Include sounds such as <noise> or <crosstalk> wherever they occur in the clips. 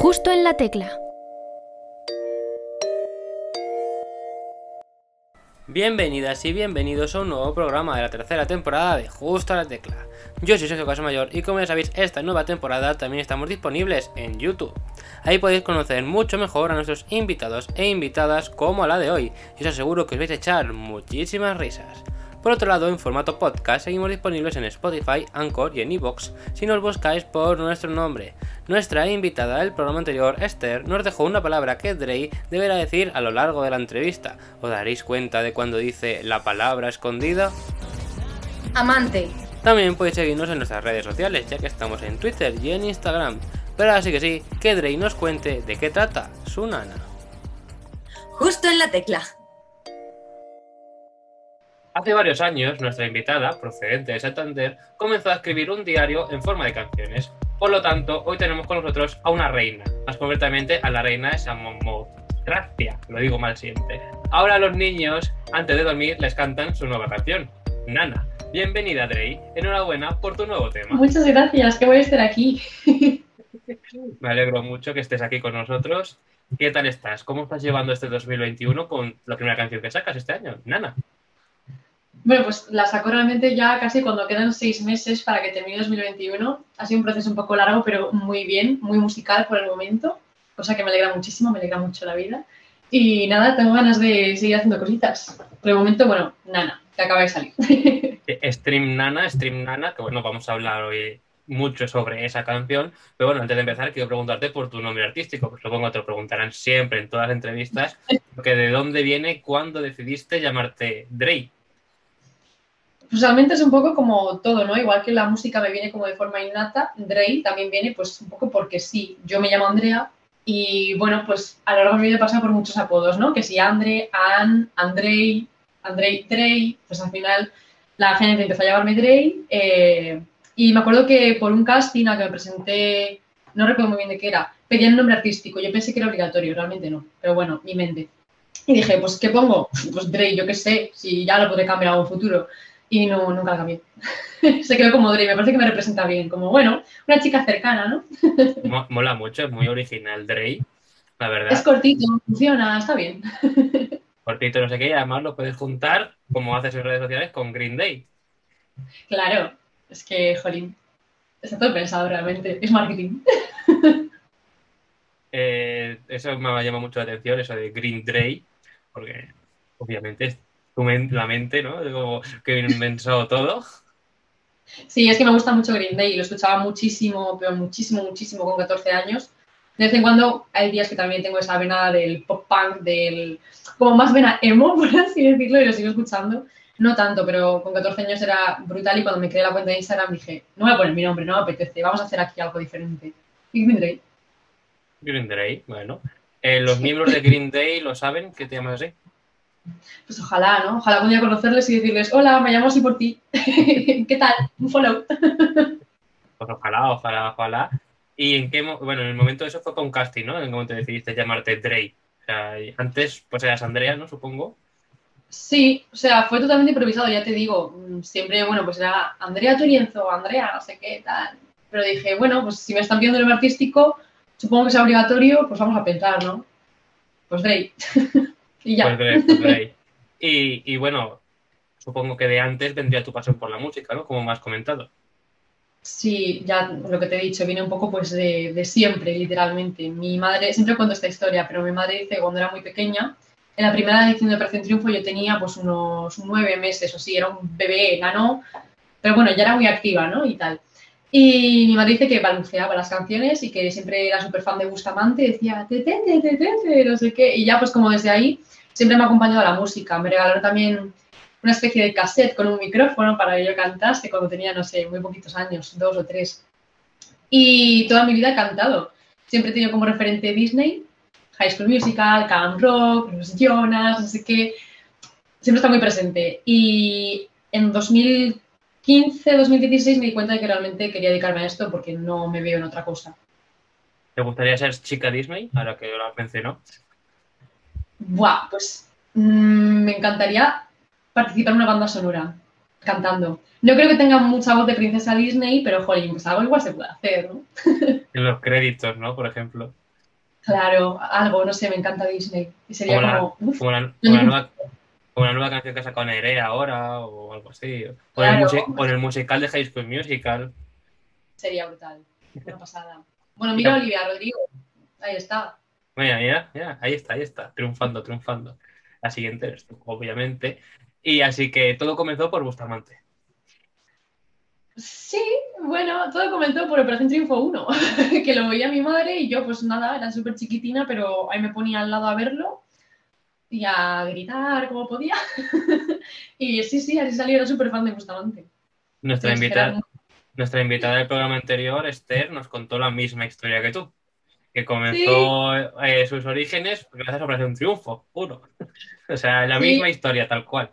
Justo en la tecla. Bienvenidas y bienvenidos a un nuevo programa de la tercera temporada de Justo a la Tecla. Yo soy Sergio Casamayor y como ya sabéis, esta nueva temporada también estamos disponibles en YouTube. Ahí podéis conocer mucho mejor a nuestros invitados e invitadas como a la de hoy, y os aseguro que os vais a echar muchísimas risas. Por otro lado, en formato podcast seguimos disponibles en Spotify, Anchor y en Evox si nos buscáis por nuestro nombre. Nuestra invitada del programa anterior, Esther, nos dejó una palabra que Drey deberá decir a lo largo de la entrevista. ¿Os daréis cuenta de cuando dice la palabra escondida? Amante. También podéis seguirnos en nuestras redes sociales, ya que estamos en Twitter y en Instagram. Pero así que sí, que Drey nos cuente de qué trata su nana. Justo en la tecla. Hace varios años, nuestra invitada, procedente de Santander, comenzó a escribir un diario en forma de canciones. Por lo tanto, hoy tenemos con nosotros a una reina, más concretamente a la reina de San Momo. Gracias, lo digo mal siempre. Ahora los niños, antes de dormir, les cantan su nueva canción, Nana. Bienvenida, Drey. Enhorabuena por tu nuevo tema. Muchas gracias, que voy a estar aquí. <laughs> Me alegro mucho que estés aquí con nosotros. ¿Qué tal estás? ¿Cómo estás llevando este 2021 con la primera canción que sacas este año, Nana? Bueno, pues la saco realmente ya casi cuando quedan seis meses para que termine 2021. Ha sido un proceso un poco largo, pero muy bien, muy musical por el momento, cosa que me alegra muchísimo, me alegra mucho la vida. Y nada, tengo ganas de seguir haciendo cositas. Por el momento, bueno, Nana, que acaba de salir. <laughs> Stream Nana, Stream Nana, que bueno, vamos a hablar hoy mucho sobre esa canción. Pero bueno, antes de empezar, quiero preguntarte por tu nombre artístico, pues supongo que te lo preguntarán siempre en todas las entrevistas, <laughs> porque de dónde viene, cuándo decidiste llamarte Drake. Pues realmente es un poco como todo, ¿no? Igual que la música me viene como de forma innata, Drey también viene pues un poco porque sí. Yo me llamo Andrea y bueno, pues a lo largo de mi vida he pasado por muchos apodos, ¿no? Que si Andre, Ann, Andrei, Andrei, Drey, pues al final la gente empezó a llamarme Drey. Eh, y me acuerdo que por un casting a que me presenté, no recuerdo muy bien de qué era, pedían un nombre artístico. Yo pensé que era obligatorio, realmente no. Pero bueno, mi mente. Y dije, pues ¿qué pongo? Pues Drey, yo qué sé, si ya lo podré cambiar a un futuro y no, nunca la cambié. <laughs> Se quedó como Drey, me parece que me representa bien, como bueno, una chica cercana, ¿no? <laughs> Mola mucho, es muy original Drey, la verdad. Es cortito, funciona, está bien. <laughs> Cortito, no sé qué, y además lo puedes juntar, como haces en redes sociales, con Green Day. Claro, es que, jolín, está todo pensado realmente, es marketing. Eh, eso me ha llamado mucho la atención, eso de Green Day, porque obviamente es la mente, ¿no? Como que inventó todo. Sí, es que me gusta mucho Green Day y lo escuchaba muchísimo, pero muchísimo, muchísimo con 14 años. De vez en cuando hay días que también tengo esa vena del pop punk, del como más vena emo, <laughs> por así decirlo, y lo sigo escuchando. No tanto, pero con 14 años era brutal y cuando me creé la cuenta de Instagram dije, no voy a poner mi nombre, no me apetece, vamos a hacer aquí algo diferente. Y Green Day. Green Day, bueno. Eh, ¿Los miembros de Green Day lo saben que te llamas así? Pues ojalá, ¿no? Ojalá día conocerles y decirles, hola, me llamo así por ti. <laughs> ¿Qué tal? Un follow. Pues ojalá, ojalá, ojalá. ¿Y en qué bueno, en el momento de eso fue con casting, ¿no? En el momento decidiste llamarte Drake. O sea, antes, pues eras Andrea, ¿no? Supongo. Sí, o sea, fue totalmente improvisado, ya te digo. Siempre, bueno, pues era Andrea Turienzo, Andrea, no sé qué, tal. Pero dije, bueno, pues si me están pidiendo el nombre artístico, supongo que sea obligatorio, pues vamos a pensar, ¿no? Pues Drake. <laughs> Y ya. Pues pues <laughs> y, bueno, supongo que de antes vendría tu pasión por la música, ¿no? Como me has comentado. Sí, ya lo que te he dicho, viene un poco pues de, siempre, literalmente. Mi madre, siempre cuento esta historia, pero mi madre dice que cuando era muy pequeña, en la primera edición de Operación Triunfo yo tenía pues unos nueve meses o sí, era un bebé enano, pero bueno, ya era muy activa, ¿no? Y tal. Y mi madre dice que balanceaba las canciones y que siempre era súper fan de Bustamante, decía, detente, detente, no sé qué. Y ya pues como desde ahí siempre me ha acompañado la música. Me regalaron también una especie de cassette con un micrófono para que yo cantase cuando tenía, no sé, muy poquitos años, dos o tres. Y toda mi vida he cantado. Siempre he tenido como referente Disney, High School Musical, Camp Rock, Los Jonas, sé qué. Siempre está muy presente. Y en 2015, 2016 me di cuenta de que realmente quería dedicarme a esto porque no me veo en otra cosa. ¿Te gustaría ser chica Disney, ahora que lo mencionó? Buah, pues mm, me encantaría participar en una banda sonora cantando. No creo que tenga mucha voz de princesa Disney, pero jolín, pues algo igual se puede hacer, ¿no? <laughs> en los créditos, ¿no? Por ejemplo. Claro, algo, no sé, me encanta Disney. Y sería Como la- como, uf, Como la, como la nueva, como la nueva canción que ha sacado Nerea ahora o algo así. O, Claro. el, musi- o el musical de High School Musical. sería brutal. Una pasada. Bueno, mira a Olivia Rodrigo. Ahí está. Mira, mira, mira, ahí está, ahí está, triunfando, triunfando. La siguiente eres tú, obviamente. Y así que todo comenzó por Bustamante. Sí, bueno, todo comenzó por Operación Triunfo 1, <laughs> que lo veía mi madre y yo, pues nada, era súper chiquitina, pero ahí me ponía al lado a verlo y a gritar como podía. <laughs> y sí, sí, así salí, era súper fan de Bustamante. Nuestra invitada, nuestra invitada del programa anterior, Esther, nos contó la misma historia que tú. Que comenzó eh, sus orígenes gracias a Operación Triunfo, uno. <laughs> O sea, la Sí. misma historia, tal cual.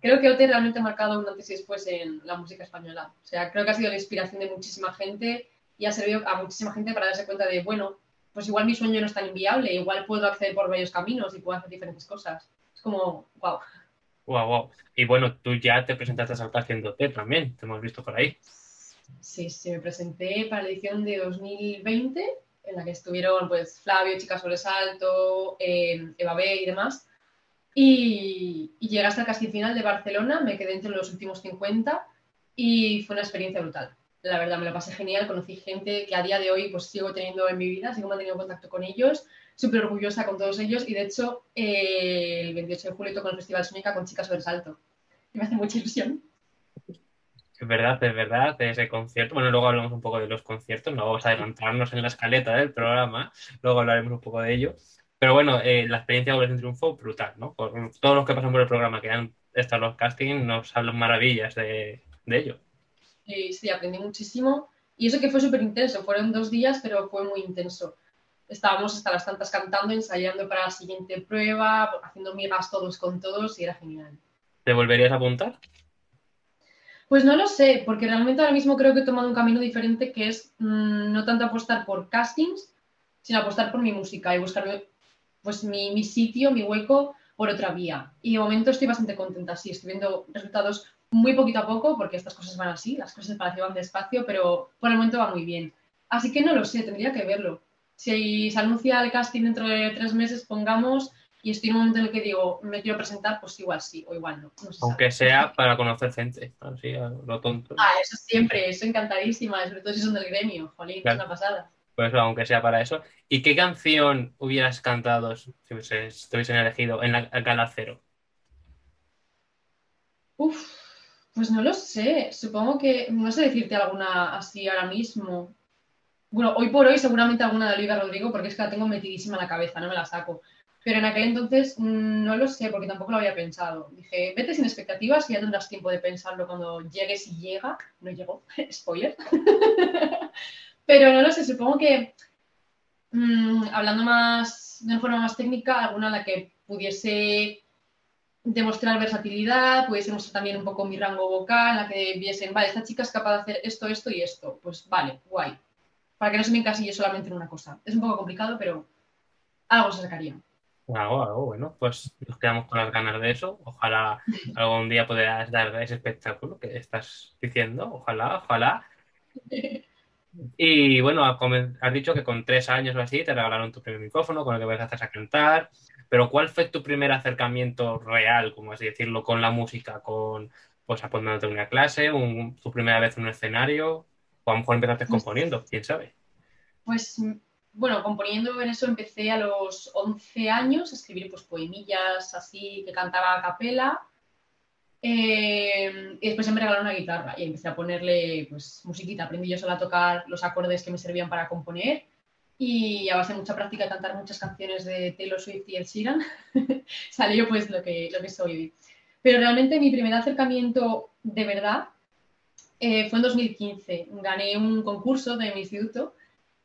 Creo que OT realmente ha marcado un antes y después en la música española. O sea, creo que ha sido la inspiración de muchísima gente y ha servido a muchísima gente para darse cuenta de, bueno, pues igual mi sueño no es tan inviable, igual puedo acceder por varios caminos y puedo hacer diferentes cosas. Es como, wow. Wow, wow. Y bueno, tú ya te presentaste al casting de OT también, te hemos visto por ahí. Sí, sí, me presenté para la edición de 2020, en la que estuvieron pues Flavio, Chica Sobresalto, eh, Eva B y demás. Y, y llegué hasta el casting final de Barcelona, me quedé entre los últimos 50 y fue una experiencia brutal. La verdad, me lo pasé genial, conocí gente que a día de hoy pues sigo teniendo en mi vida, sigo manteniendo contacto con ellos, súper orgullosa con todos ellos y de hecho eh, el 28 de julio toco en el Festival Sónica con Chica Sobresalto. Y me hace mucha ilusión. Es verdad, es verdad, ese concierto. Bueno, luego hablamos un poco de los conciertos, no vamos a adelantarnos en la escaleta del programa, luego hablaremos un poco de ello. Pero bueno, eh, la experiencia de Operación Triunfo, brutal, ¿no? Todos los que pasan por el programa, que han estado en los castings, nos hablan maravillas de, de ello. Y sí, aprendí muchísimo. Y eso que fue súper intenso, fueron dos días, pero fue muy intenso. Estábamos hasta las tantas cantando, ensayando para la siguiente prueba, haciendo migas todos con todos y era genial. ¿Te volverías a apuntar? Pues no lo sé, porque realmente ahora mismo creo que he tomado un camino diferente que es mm, no tanto apostar por castings, sino apostar por mi música y buscar pues, mi, mi sitio, mi hueco por otra vía. Y de momento estoy bastante contenta, sí, estoy viendo resultados muy poquito a poco, porque estas cosas van así, las cosas parece que van despacio, pero por el momento va muy bien. Así que no lo sé, tendría que verlo. Si se anuncia el casting dentro de tres meses, pongamos, y estoy en un momento en el que digo, me quiero presentar, pues igual sí, o igual no. no se sabe. Aunque sea para conocer gente, así a lo tonto. Ah, eso siempre, eso encantadísima, sobre todo si son del gremio, jolín, Claro. es una pasada. Pues aunque sea para eso. ¿Y qué canción hubieras cantado si te hubiesen elegido en la gala cero? Uf, pues no lo sé, supongo que, no sé decirte alguna así ahora mismo. Bueno, hoy por hoy seguramente alguna de Olivia Rodrigo, porque es que la tengo metidísima en la cabeza, no me la saco. Pero en aquel entonces mm, no lo sé, porque tampoco lo había pensado. Dije, vete sin expectativas y ya tendrás tiempo de pensarlo cuando llegues y llega. No llegó, <laughs> spoiler. <laughs> Pero no lo sé, supongo que mm, hablando más de una forma más técnica, alguna en la que pudiese demostrar versatilidad, pudiese mostrar también un poco mi rango vocal, en la que viesen, vale, esta chica es capaz de hacer esto, esto y esto. Pues vale, guay. Para que no se me encasille solamente en una cosa. Es un poco complicado, pero algo se sacaría. Algo, algo, bueno, pues nos quedamos con las ganas de eso. Ojalá <laughs> algún día puedas dar ese espectáculo que estás diciendo. Ojalá, ojalá. <laughs> Y bueno, has dicho que con tres años o así te regalaron tu primer micrófono con el que empezaste a cantar. Pero ¿cuál fue tu primer acercamiento real, como así decirlo, con la música? Con, pues apuntándote a una clase, un- tu primera vez en un escenario, o a lo mejor empezaste componiendo, quién sabe. Pues mm, bueno, componiendo en eso empecé a los 11 años a escribir pues poemillas así que cantaba a capela. Eh, y después me regalaron una guitarra y empecé a ponerle pues musiquita. Aprendí yo sola a tocar los acordes que me servían para componer y a base de mucha práctica cantar muchas canciones de Taylor Swift y Ed Sheeran <laughs> salió pues lo que, lo que soy. Pero realmente mi primer acercamiento de verdad eh, fue en 2015. Gané un concurso de mi instituto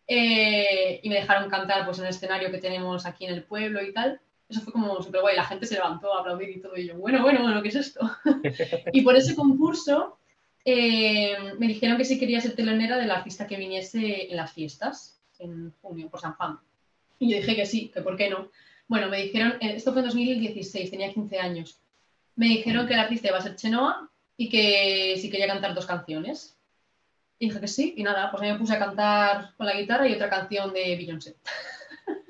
eh, y me dejaron cantar pues, en el escenario que tenemos aquí en el pueblo y tal. Eso fue como súper guay. La gente se levantó a aplaudir y todo. Y yo, bueno, bueno, bueno, ¿qué es esto? <laughs> y por ese concurso eh, me dijeron que si quería ser telonera del artista que viniese en las fiestas, en junio, por San Juan. Y yo dije que sí, que por qué no. Bueno, me dijeron, eh, esto fue en 2016, tenía 15 años. Me dijeron que el artista iba a ser Chenoa y que si quería cantar dos canciones. Y dije que sí, y nada, pues me puse a cantar con la guitarra y otra canción de Beyoncé. <laughs>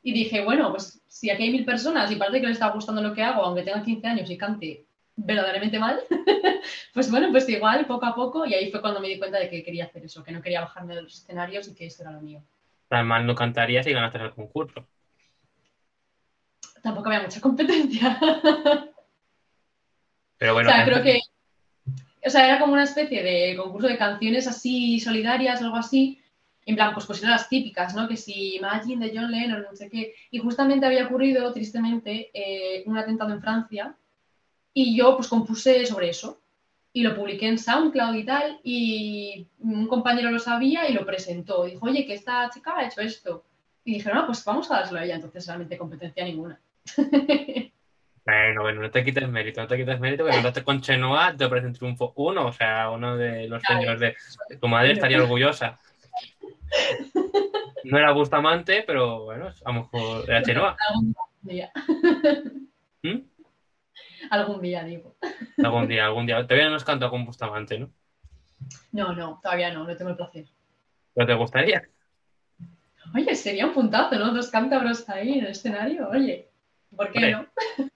Y dije, bueno, pues si aquí hay mil personas y parece que le está gustando lo que hago, aunque tenga 15 años y cante verdaderamente mal, <laughs> pues bueno, pues igual, poco a poco, y ahí fue cuando me di cuenta de que quería hacer eso, que no quería bajarme de los escenarios y que esto era lo mío. Mal no cantarías y ganaste el concurso. Tampoco había mucha competencia. <laughs> Pero bueno, o sea, creo que. O sea, era como una especie de concurso de canciones así solidarias, algo así. En plan, pues pusieron las típicas, ¿no? Que si Imagine de John Lennon, no sé qué. Y justamente había ocurrido, tristemente, eh, un atentado en Francia. Y yo, pues, compuse sobre eso. Y lo publiqué en SoundCloud y tal. Y un compañero lo sabía y lo presentó. Dijo, oye, que esta chica ha hecho esto. Y dijeron, no, pues vamos a dárselo a ella. Entonces, realmente competencia ninguna. <laughs> Bueno, bueno, no te quites mérito, no te quites mérito, que contaste con Chenoa te parece un triunfo uno, o sea, uno de los sueños de, tu madre estaría orgullosa. No era Bustamante, pero bueno, a lo mejor era Chenoa. <laughs> ¿Mm? Algún día, digo. Algún día, algún día. Todavía no has cantado con Bustamante, ¿no? No, no, todavía no, no tengo el placer. ¿Pero te gustaría? Oye, sería un puntazo, ¿no? Dos cántabros ahí en el escenario, oye. ¿Por qué no? <laughs>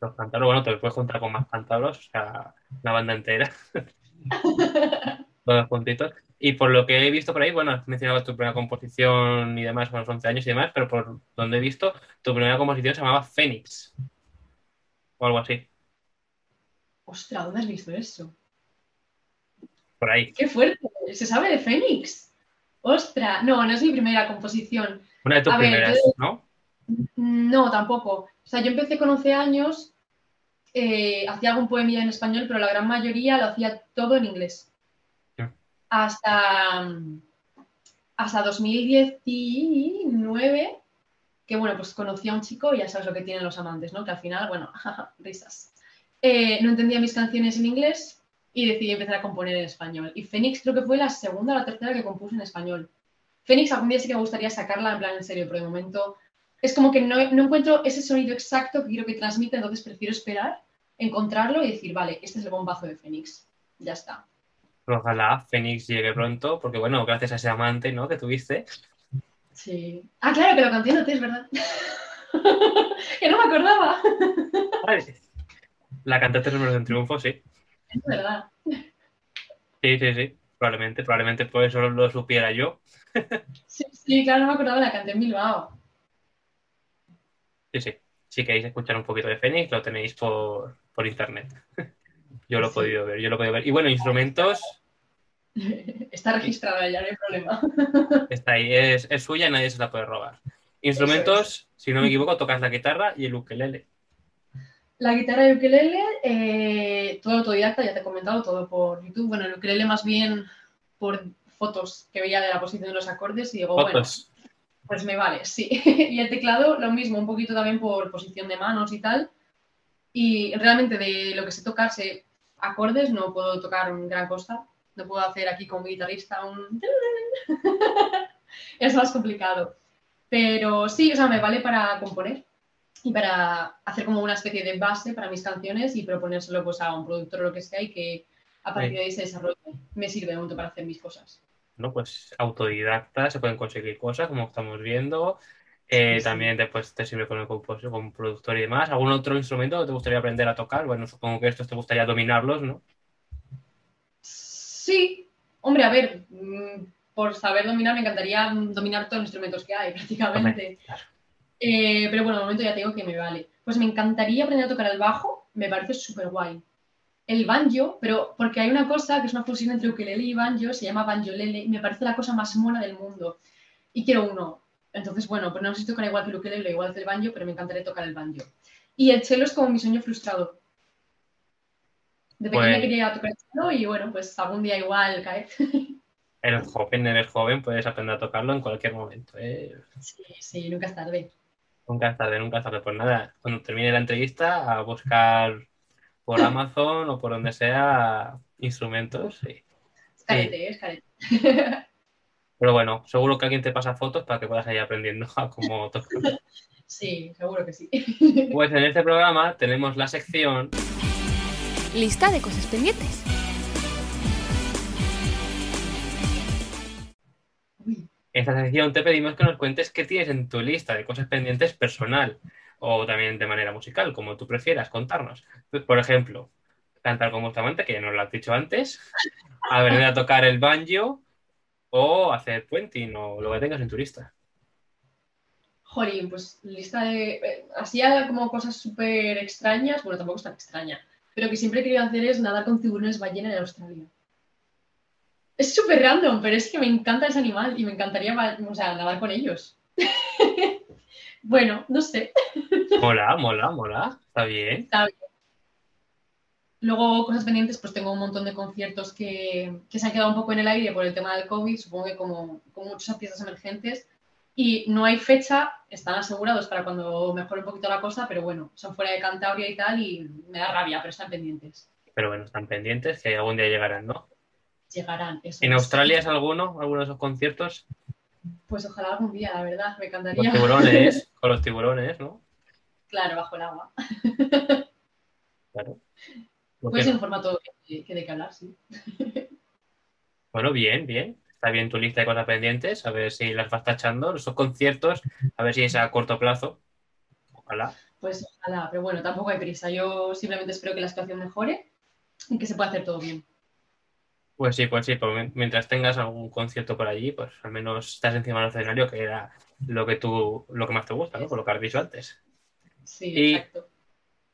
Los cántabros, bueno, te puedes juntar con más cántabros, o sea, la banda entera. <laughs> Todos juntitos. Y por lo que he visto por ahí, bueno, has mencionado tu primera composición y demás con los 11 años y demás, pero por donde he visto, tu primera composición se llamaba Fénix. O algo así, Ostras, ¿dónde has visto eso? por ahí. ¡Qué fuerte! ¿Se sabe de Fénix? ¡Ostras! No, no es mi primera composición. Una de tus A ver, primeras, yo- ¿no? No, tampoco. O sea, yo empecé con 11 años, eh, hacía algún poemilla en español, pero la gran mayoría lo hacía todo en inglés. Hasta, mm, hasta 2019, que bueno, pues conocí a un chico y ya sabes lo que tienen los amantes, ¿no? Que al final, bueno, <laughs> risas. Eh, no entendía mis canciones en inglés y decidí empezar a componer en español. Y Fénix creo que fue la segunda o la tercera que compuse en español. Fénix algún día sí que me gustaría sacarla en plan en serio, pero de momento es como que no, no encuentro ese sonido exacto que quiero que transmita, entonces prefiero esperar, encontrarlo y decir, vale, este es el bombazo de Fénix. Ya está. Ojalá Fénix llegue pronto, porque bueno, gracias a ese amante, ¿no? Que tuviste. Sí. Ah, claro, que lo canté en OT, es verdad. <laughs> que no me acordaba. La cantaste número de un triunfo, sí. Es verdad. Sí, sí, sí. Probablemente, probablemente por eso lo supiera yo. Sí, sí, claro, no me acordaba, la canté en Bilbao. Sí, sí. Si queréis escuchar un poquito de Fénix, lo tenéis por, por internet. <laughs> Yo lo he Sí. podido ver, yo lo he podido ver. Y bueno, instrumentos, <laughs> Está registrada ya, no hay problema. <laughs> está ahí, es, es suya y nadie se la puede robar. Instrumentos, si no me equivoco, tocas la guitarra y el ukelele. La guitarra ukelele, eh, todo autodidacta, ya te he comentado, todo por YouTube. Bueno, el ukelele más bien por fotos que veía de la posición de los acordes y digo, bueno, pues me vale, sí. <laughs> y el teclado, lo mismo, un poquito también por posición de manos y tal. Y realmente de lo que sé tocar, sé acordes, no puedo tocar gran cosa. No puedo hacer aquí como guitarrista un... <laughs> es más complicado. Pero sí, o sea, me vale para componer y para hacer como una especie de base para mis canciones y proponérselo pues a un productor o lo que sea y que a partir de ahí se desarrolle. Me sirve momento para hacer mis cosas. ¿no? Pues autodidacta, se pueden conseguir cosas, como estamos viendo. Eh, Sí, sí. También después te sirve con el compositor, como productor y demás. ¿Algún otro instrumento que te gustaría aprender a tocar? Bueno, supongo que estos te gustaría dominarlos, ¿no? Sí, hombre, a ver, mm, por saber dominar me encantaría dominar todos los instrumentos que hay <laughs> prácticamente. claro. Eh, pero bueno, de momento ya tengo que me vale. Pues me encantaría aprender a tocar el bajo, me parece súper guay. El banjo, pero porque hay una cosa que es una fusión entre ukelele y banjo, se llama banjolele, y me parece la cosa más mona del mundo. Y quiero uno. Entonces, bueno, pues no sé si tocar igual que el ukelele, igual que el banjo, pero me encantaría tocar el banjo. Y el cello es como mi sueño frustrado. De pequeña Pues- quería cello y bueno, pues algún día igual cae. <laughs> Eres joven, eres joven, puedes aprender a tocarlo en cualquier momento. ¿eh? Sí, sí, nunca es tarde. Nunca es tarde, nunca es tarde. Pues nada, cuando termine la entrevista, a buscar por Amazon o por donde sea instrumentos. sí. Es carete, es carete. <laughs> Pero bueno, seguro que alguien te pasa fotos para que puedas ir aprendiendo a cómo tocar. <laughs> Sí, seguro que sí. Pues en este programa tenemos la sección Lista de cosas pendientes. Esta sección te pedimos que nos cuentes qué tienes en tu lista de cosas pendientes personal o también de manera musical, como tú prefieras contarnos. Por ejemplo, cantar con Bustamante, que ya nos lo has dicho antes, <laughs> a venir a tocar el banjo o hacer puenting o lo que tengas en tu lista. Jolín, pues lista de. eh, Así como cosas súper extrañas, bueno, tampoco es tan extraña, pero que siempre he querido hacer es nadar con tiburones ballena en Australia. Es súper random, pero es que me encanta ese animal y me encantaría o sea, nadar con ellos. <laughs> bueno, no sé. <laughs> Mola, mola, mola. Está bien. Luego, cosas pendientes, pues tengo un montón de conciertos que, que se han quedado un poco en el aire por el tema del COVID, supongo que como, como muchos artistas emergentes. Y no hay fecha, están asegurados para cuando mejore un poquito la cosa, pero bueno, son fuera de Cantabria y tal, y me da rabia, pero están pendientes. Pero bueno, están pendientes que algún día llegarán, ¿no? Llegarán. Eso ¿En es. Australia es alguno? ¿Alguno de esos conciertos? Pues ojalá algún día, la verdad, me encantaría. tiburones, con los tiburones, ¿no? Claro, bajo el agua. Claro. ¿Por Puede qué ser no? formato que, que de que hablar, sí. Bueno, bien, bien. Está bien tu lista de cosas pendientes, a ver si las vas tachando, esos conciertos, a ver si es a corto plazo. Ojalá. Pues ojalá, pero bueno, tampoco hay prisa. Yo simplemente espero que la situación mejore y que se pueda hacer todo bien. Pues sí, pues sí, pues mien- mientras tengas algún concierto por allí, pues al menos estás encima del escenario, que era lo que tú, lo que más te gusta, ¿no? Por lo que has dicho antes. Sí, Y- exacto.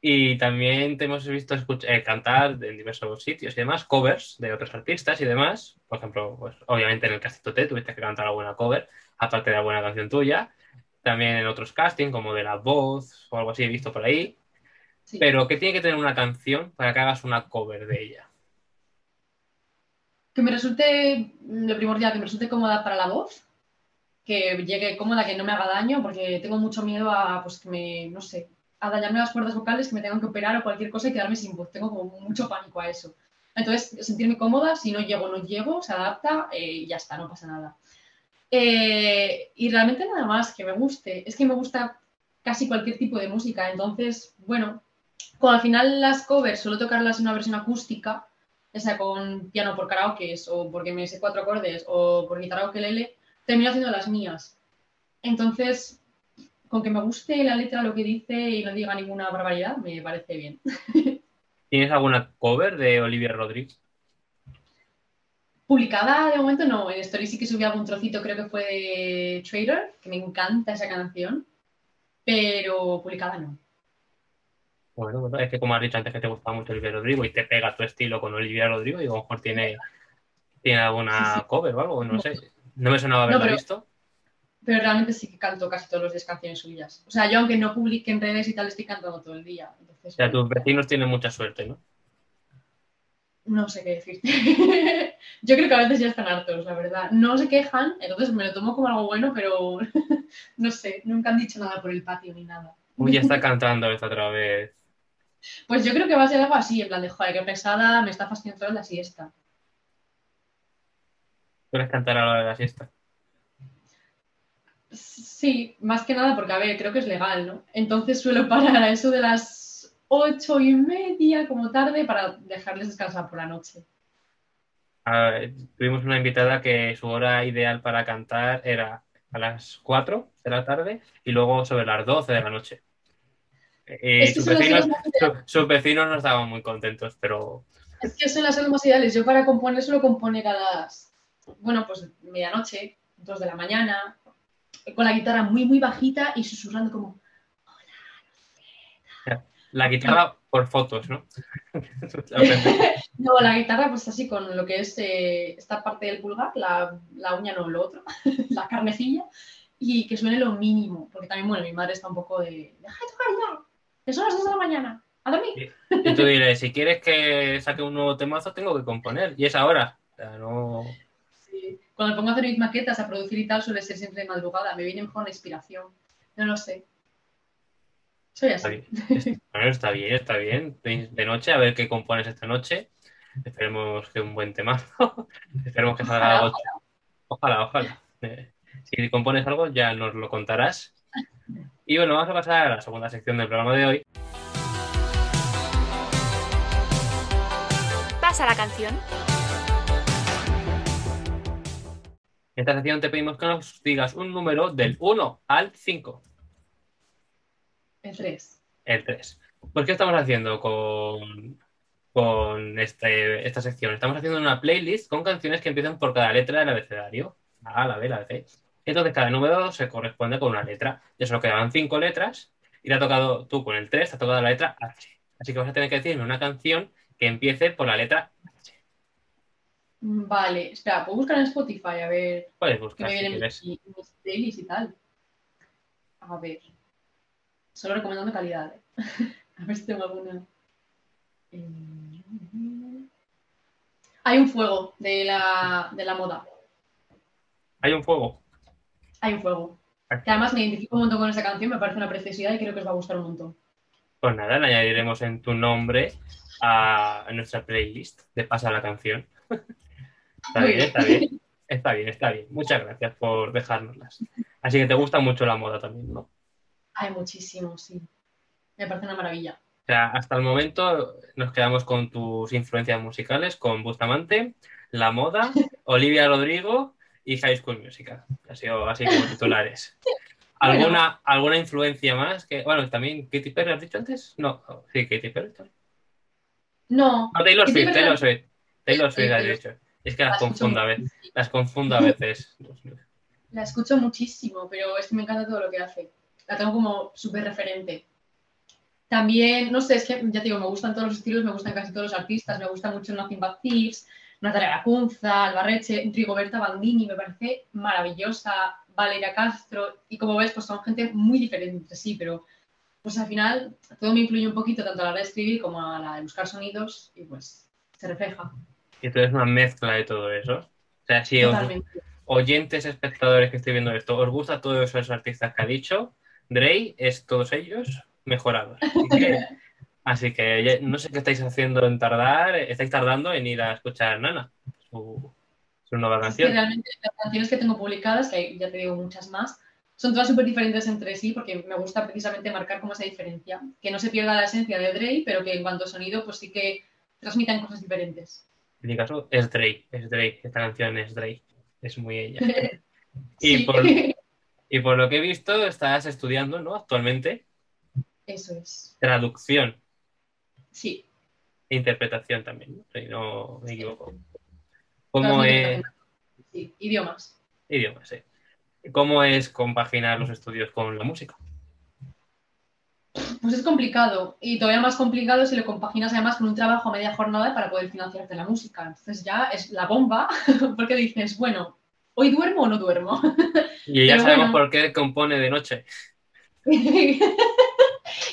Y también te hemos visto eh, cantar en diversos sitios y demás, covers de otros artistas y demás. Por ejemplo, pues obviamente en el Castito T tuviste que cantar alguna cover, aparte de alguna canción tuya. También en otros castings, como de La Voz o algo así, he visto por ahí. Sí. Pero ¿qué tiene que tener una canción para que hagas una cover de ella? Que me resulte, mm, lo primordial, que me resulte cómoda para la voz, que llegue cómoda, que no me haga daño, porque tengo mucho miedo a, pues, que me, no sé, a dañarme las cuerdas vocales, que me tengan que operar o cualquier cosa y quedarme sin voz. Tengo como mucho pánico a eso. Entonces, sentirme cómoda, si no llego, no llego, se adapta eh, y ya está, no pasa nada. Eh, y realmente nada más que me guste. Es que me gusta casi cualquier tipo de música. Entonces, bueno, como al final las covers suelo tocarlas en una versión acústica, ya sea con piano por karaoke o porque me sé cuatro acordes o por guitarra o ukelele, termino haciendo las mías. Entonces, con que me guste la letra, lo que dice y no diga ninguna barbaridad, me parece bien. <laughs> ¿Tienes alguna cover de Olivia Rodrigo? Publicada de momento no, en Story sí que subí algún trocito, creo que fue de Trader, que me encanta esa canción, pero publicada no. Bueno, bueno, es que como has dicho antes que te gustaba mucho Olivia Rodrigo y te pega tu estilo con Olivia Rodrigo y a lo mejor tiene, tiene alguna cover o algo, no sé. No me sonaba haberla No, pero- visto. Pero realmente sí que canto casi todos los días canciones suyas. O sea, yo aunque no publique en redes y tal, estoy cantando todo el día. Entonces, O sea, tus vecinos tienen mucha suerte, ¿no? No sé qué decirte. <laughs> Yo creo que a veces ya están hartos, la verdad. No se quejan, entonces me lo tomo como algo bueno, pero <laughs> no sé, nunca han dicho nada por el patio ni nada. Uy, ya está cantando esta otra vez. <laughs> Pues yo creo que va a ser algo así, en plan de, joder, qué pesada, me está fastidiando la siesta. ¿Quieres cantar a la hora de la siesta? Sí, más que nada porque, a ver, creo que es legal, ¿no? Entonces suelo parar a eso de las ocho y media como tarde para dejarles descansar por la noche. Ah, tuvimos una invitada que su hora ideal para cantar era a las 4 de la tarde y luego sobre las 12 de la noche. Eh, sus, vecinos, su- sus vecinos no estaban muy contentos, pero Es que son las horas más ideales. Yo para componer suelo componer a las, bueno, pues medianoche, dos de la mañana, con la guitarra muy, muy bajita y susurrando como, la guitarra por fotos, ¿no? <laughs> no, la guitarra pues así con lo que es eh, esta parte del pulgar, la, la uña no, lo otro, <laughs> la carnecilla, y que suene lo mínimo, porque también, bueno, mi madre está un poco de, deja de tocar ya, que son las dos de la mañana, a dormir. y tú diré, si quieres que saque un nuevo temazo, tengo que componer. Y es ahora. O sea, no... Cuando me pongo a hacer mis maquetas, a producir y tal, suele ser siempre de madrugada, me viene mejor la inspiración, no lo sé. Soy Está así. bien. Bueno, está bien, está bien. De noche, a ver qué compones esta noche. Esperemos que un buen temazo. <laughs> Esperemos que salga algo. Ojalá, ojalá. Eh, si compones algo, ya nos lo contarás. Y bueno, vamos a pasar a la segunda sección del programa de hoy. Pasa la canción. En esta sección te pedimos que nos digas un número del 1 al 5. El 3. El 3. ¿Por qué estamos haciendo con, con este, esta sección? Estamos haciendo una playlist con canciones que empiezan por cada letra del abecedario. A, la B, la C. Entonces cada número se corresponde con una letra. De eso quedaban 5 letras y ha tocado tú con el 3, te ha tocado la letra H. Así que vas a tener que decirme una canción que empiece por la letra H. Vale, espera, puedo buscar en Spotify a ver Puedes buscar me si quieres. mis, mis playlists y tal. A ver. Solo recomendando calidad. ¿eh? <laughs> a ver si tengo alguna. Eh, Hay un fuego de la, de la moda. Hay un fuego. Hay un fuego. Que además me identifico un montón con esa canción, me parece una preciosidad y creo que os va a gustar un montón. Pues nada, le añadiremos en tu nombre a, a nuestra playlist de Pasa la canción. <laughs> está bien, está bien. <laughs> Está bien, está bien. Muchas gracias por dejárnoslas. Así que te gusta mucho la moda también, ¿no? Hay muchísimo, sí. Me parece una maravilla. O sea, hasta el momento nos quedamos con tus influencias musicales, con Bustamante, La Moda, <laughs> Olivia Rodrigo y High School Musical. Ha sido así como <laughs> titulares. ¿Alguna, ¿Alguna influencia más? que Bueno, también Katy Perry, ¿has dicho antes? No, sí, Katy Perry. también. No, No, Taylor Swift, Taylor Swift. Taylor Swift, has Taylor dicho. Es que las La confundo a veces. Las confundo a veces. La escucho muchísimo, pero es que me encanta todo lo que hace. La tengo como súper referente. También, no sé, es que ya te digo, me gustan todos los estilos, me gustan casi todos los artistas, me gusta mucho Nothing But Thieves, Natalia Lacunza, Albarreche, Rigoberta Bandini, me parece maravillosa, Valeria Castro, y como ves, pues son gente muy diferente entre sí, pero pues al final todo me influye un poquito tanto a la hora de escribir como a la de buscar sonidos y pues se refleja Tú eres una mezcla de todo eso. O sea, si os, oyentes, espectadores que estoy viendo esto, ¿os gusta todos esos artistas que ha dicho? Dre es todos ellos mejorados. Así que, <laughs> así que ya- no sé qué estáis haciendo en tardar, estáis tardando en ir a escuchar Nana, su, su nueva Es que canción. realmente las canciones que tengo publicadas, que ya te digo muchas más, son todas súper diferentes entre sí porque me gusta precisamente marcar como esa diferencia. Que no se pierda la esencia de Dre, pero que en cuanto a sonido, pues sí que transmitan cosas diferentes. En mi caso es Dre, es Dre, esta canción es Dre, es muy ella. <laughs> Y Sí, por, <laughs> y por lo que he visto, estás estudiando, ¿no? Actualmente, eso es. traducción Sí. e interpretación también, ¿no? Si no me equivoco. ¿Cómo es? Sí, idiomas. Idiomas, sí. ¿Cómo es compaginar los estudios con la música? Pues es complicado y todavía más complicado si lo compaginas además con un trabajo a media jornada para poder financiarte la música. Entonces ya es la bomba <laughs> porque dices, bueno, ¿hoy duermo o no duermo? <laughs> Y ya Pero sabemos bueno. por qué compone de noche. <laughs>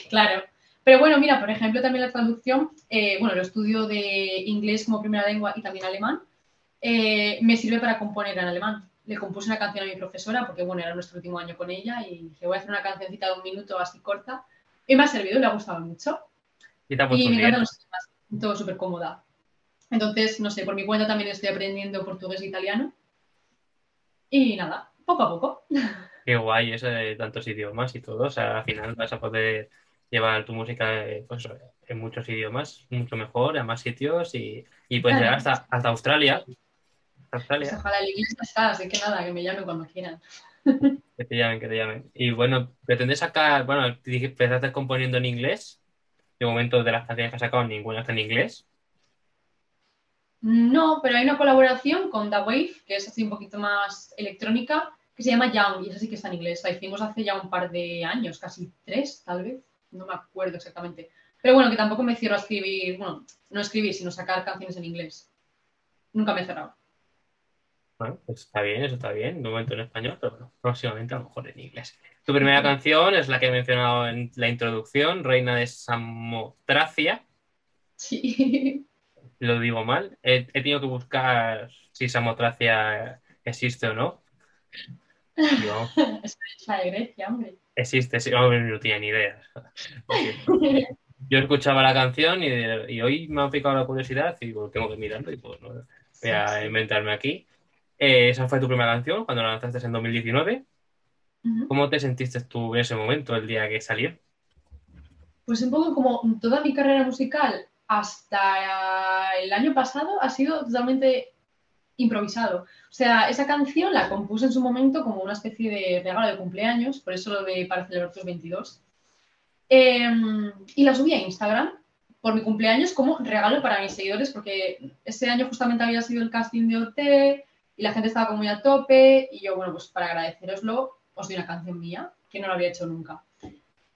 claro. Pero bueno, mira, por ejemplo, también la traducción, eh, bueno, el estudio de inglés como primera lengua y también alemán, eh, me sirve para componer en alemán. Le compuse una canción a mi profesora porque, bueno, era nuestro último año con ella y dije, voy a hacer una cancioncita de un minuto así corta. Y me ha servido, le ha gustado mucho. Y te ha Y me encantan los temas, todo súper cómoda. Entonces, no sé, por mi cuenta también estoy aprendiendo portugués e italiano. Y nada, poco a poco. <laughs> Qué guay eso de tantos idiomas y todo. O sea, al final vas a poder llevar tu música eh, pues, en muchos idiomas, mucho mejor, a más sitios y, y puedes Claro. llegar hasta, hasta Australia. Hasta Pues Australia. ojalá el inglés está, así que nada, que me llamen cuando quieran. Que te llamen, que te llamen. Y bueno, pretendes sacar, bueno, empezaste componiendo en inglés. De momento de las canciones que has sacado, ninguna está en inglés. No, pero hay una colaboración con The Wave, que es así un poquito más electrónica, que se llama Young, y esa sí que está en inglés. La hicimos hace ya un par de años, casi tres, tal vez. No me acuerdo exactamente. Pero bueno, que tampoco me cierro a escribir, bueno, no escribir, sino sacar canciones en inglés. Nunca me he cerrado. Bueno, pues está bien, eso está bien. De momento en español, pero bueno, próximamente a lo mejor en inglés. Tu primera canción es la que he mencionado en la introducción, Reina de Samotracia. Sí. Lo digo mal. He, he tenido que buscar si Samotracia existe o no. Y vamos, <laughs> es la de Grecia, hombre. existe, sí, no, no tenía ni idea. Yo escuchaba la canción y, y hoy me ha picado la curiosidad y digo, tengo que mirarlo y pues no, voy a inventarme aquí. Eh, esa fue tu primera canción cuando la lanzaste en 2019. Ujú. ¿Cómo te sentiste tú en ese momento, el día que salió? Pues un poco como toda mi carrera musical hasta el año pasado ha sido totalmente improvisado. O sea, esa canción la compuse en su momento como una especie de regalo de cumpleaños, por eso lo de para celebrar tus 22. Em, y la subí a Instagram por mi cumpleaños como regalo para mis seguidores, porque ese año justamente había sido el casting de OT y la gente estaba como muy a tope. Y yo, bueno, pues para agradeceroslo, os di una canción mía, que no lo había hecho nunca.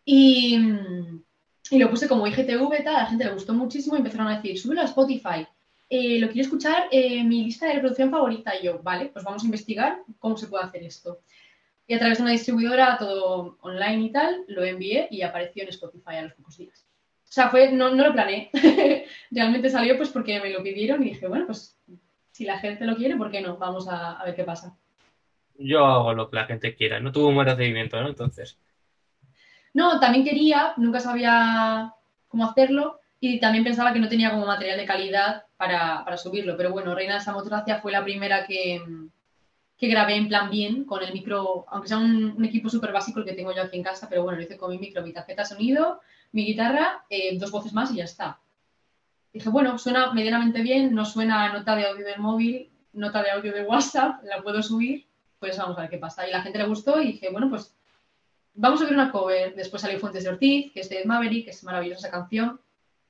Y, y lo puse como IGTV, tal, a la gente le gustó muchísimo y empezaron a decir, súbelo a Spotify. Eh, lo quiero escuchar en mi lista de reproducción favorita. Y yo, vale, pues vamos a investigar cómo se puede hacer esto. Y a través de una distribuidora, todo online y tal, lo envié y apareció en Spotify a los pocos días. O sea, fue, no, no lo planeé. <laughs> Realmente salió pues porque me lo pidieron y dije, bueno, pues si la gente lo quiere, ¿por qué no? Vamos a, a ver qué pasa. Yo hago lo que la gente quiera. No tuvo un buen recibimiento, ¿no? Entonces. No, también quería, nunca sabía cómo hacerlo y también pensaba que no tenía como material de calidad para, para subirlo. Pero bueno, Reina de Samotracia fue la primera que, que grabé en plan bien, con el micro, aunque sea un, un equipo súper básico el que tengo yo aquí en casa, pero bueno, lo hice con mi micro, mi tarjeta de sonido, mi guitarra, eh, dos voces más y ya está. Dije, bueno, suena medianamente bien, no suena nota de audio del móvil, nota de audio de WhatsApp, la puedo subir, pues vamos a ver qué pasa. Y la gente le gustó y dije, bueno, pues vamos a ver una cover. Después salió Fuentes de Ortiz, que es de Maverick, que es maravillosa esa canción.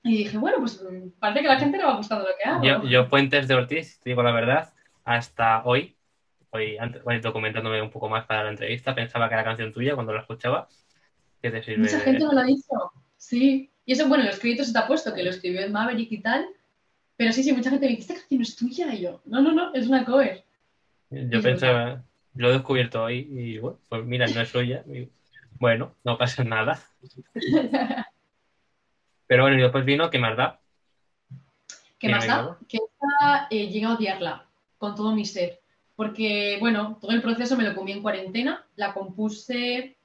Y dije, bueno, pues parece que a la gente le va gustando lo que hago. Yo, yo Fuentes de Ortiz, te digo la verdad, hasta hoy, hoy, antes, documentándome un poco más para la entrevista, pensaba que era canción tuya cuando la escuchaba. ¿Qué te sirve? Mucha gente me lo ha dicho, sí. Y eso, bueno, en los créditos está puesto que lo escribió en Maverick y tal. Pero sí, sí, mucha gente me dice, esta canción es tuya. Y yo, no, no, no, es una cover. Yo pensaba, lo he descubierto hoy y bueno, pues mira, no es suya. Y, bueno, no pasa nada. <laughs> Pero bueno, y después vino, ¿qué más da? ¿Qué más da? Que esta eh, llegué a odiarla con todo mi ser. Porque, bueno, todo el proceso me lo comí en cuarentena. La compuse.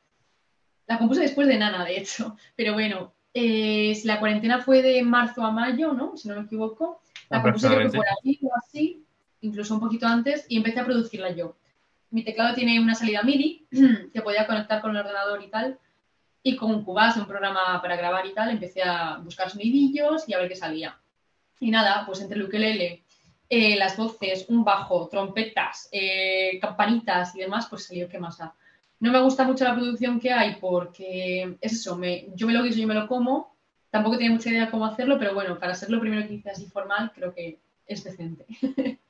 La compuse después de Nana, de hecho. <laughs> Pero bueno, eh, la cuarentena fue de marzo a mayo, ¿no? Si no me equivoco. La compuse creo que por aquí o así, incluso un poquito antes, y empecé a producirla yo. Mi teclado tiene una salida MIDI <clears throat> que podía conectar con el ordenador y tal. Y con Cubase, un programa para grabar y tal, empecé a buscar sonidillos y a ver qué salía. Y nada, pues entre el ukelele, eh, las voces, un bajo, trompetas, eh, campanitas y demás, pues salió qué más da. No me gusta mucho la producción que hay porque es eso, me, yo me lo guiso y me lo como. Tampoco tenía mucha idea de cómo hacerlo, pero bueno, para ser lo primero que hice así formal, creo que es decente. <laughs>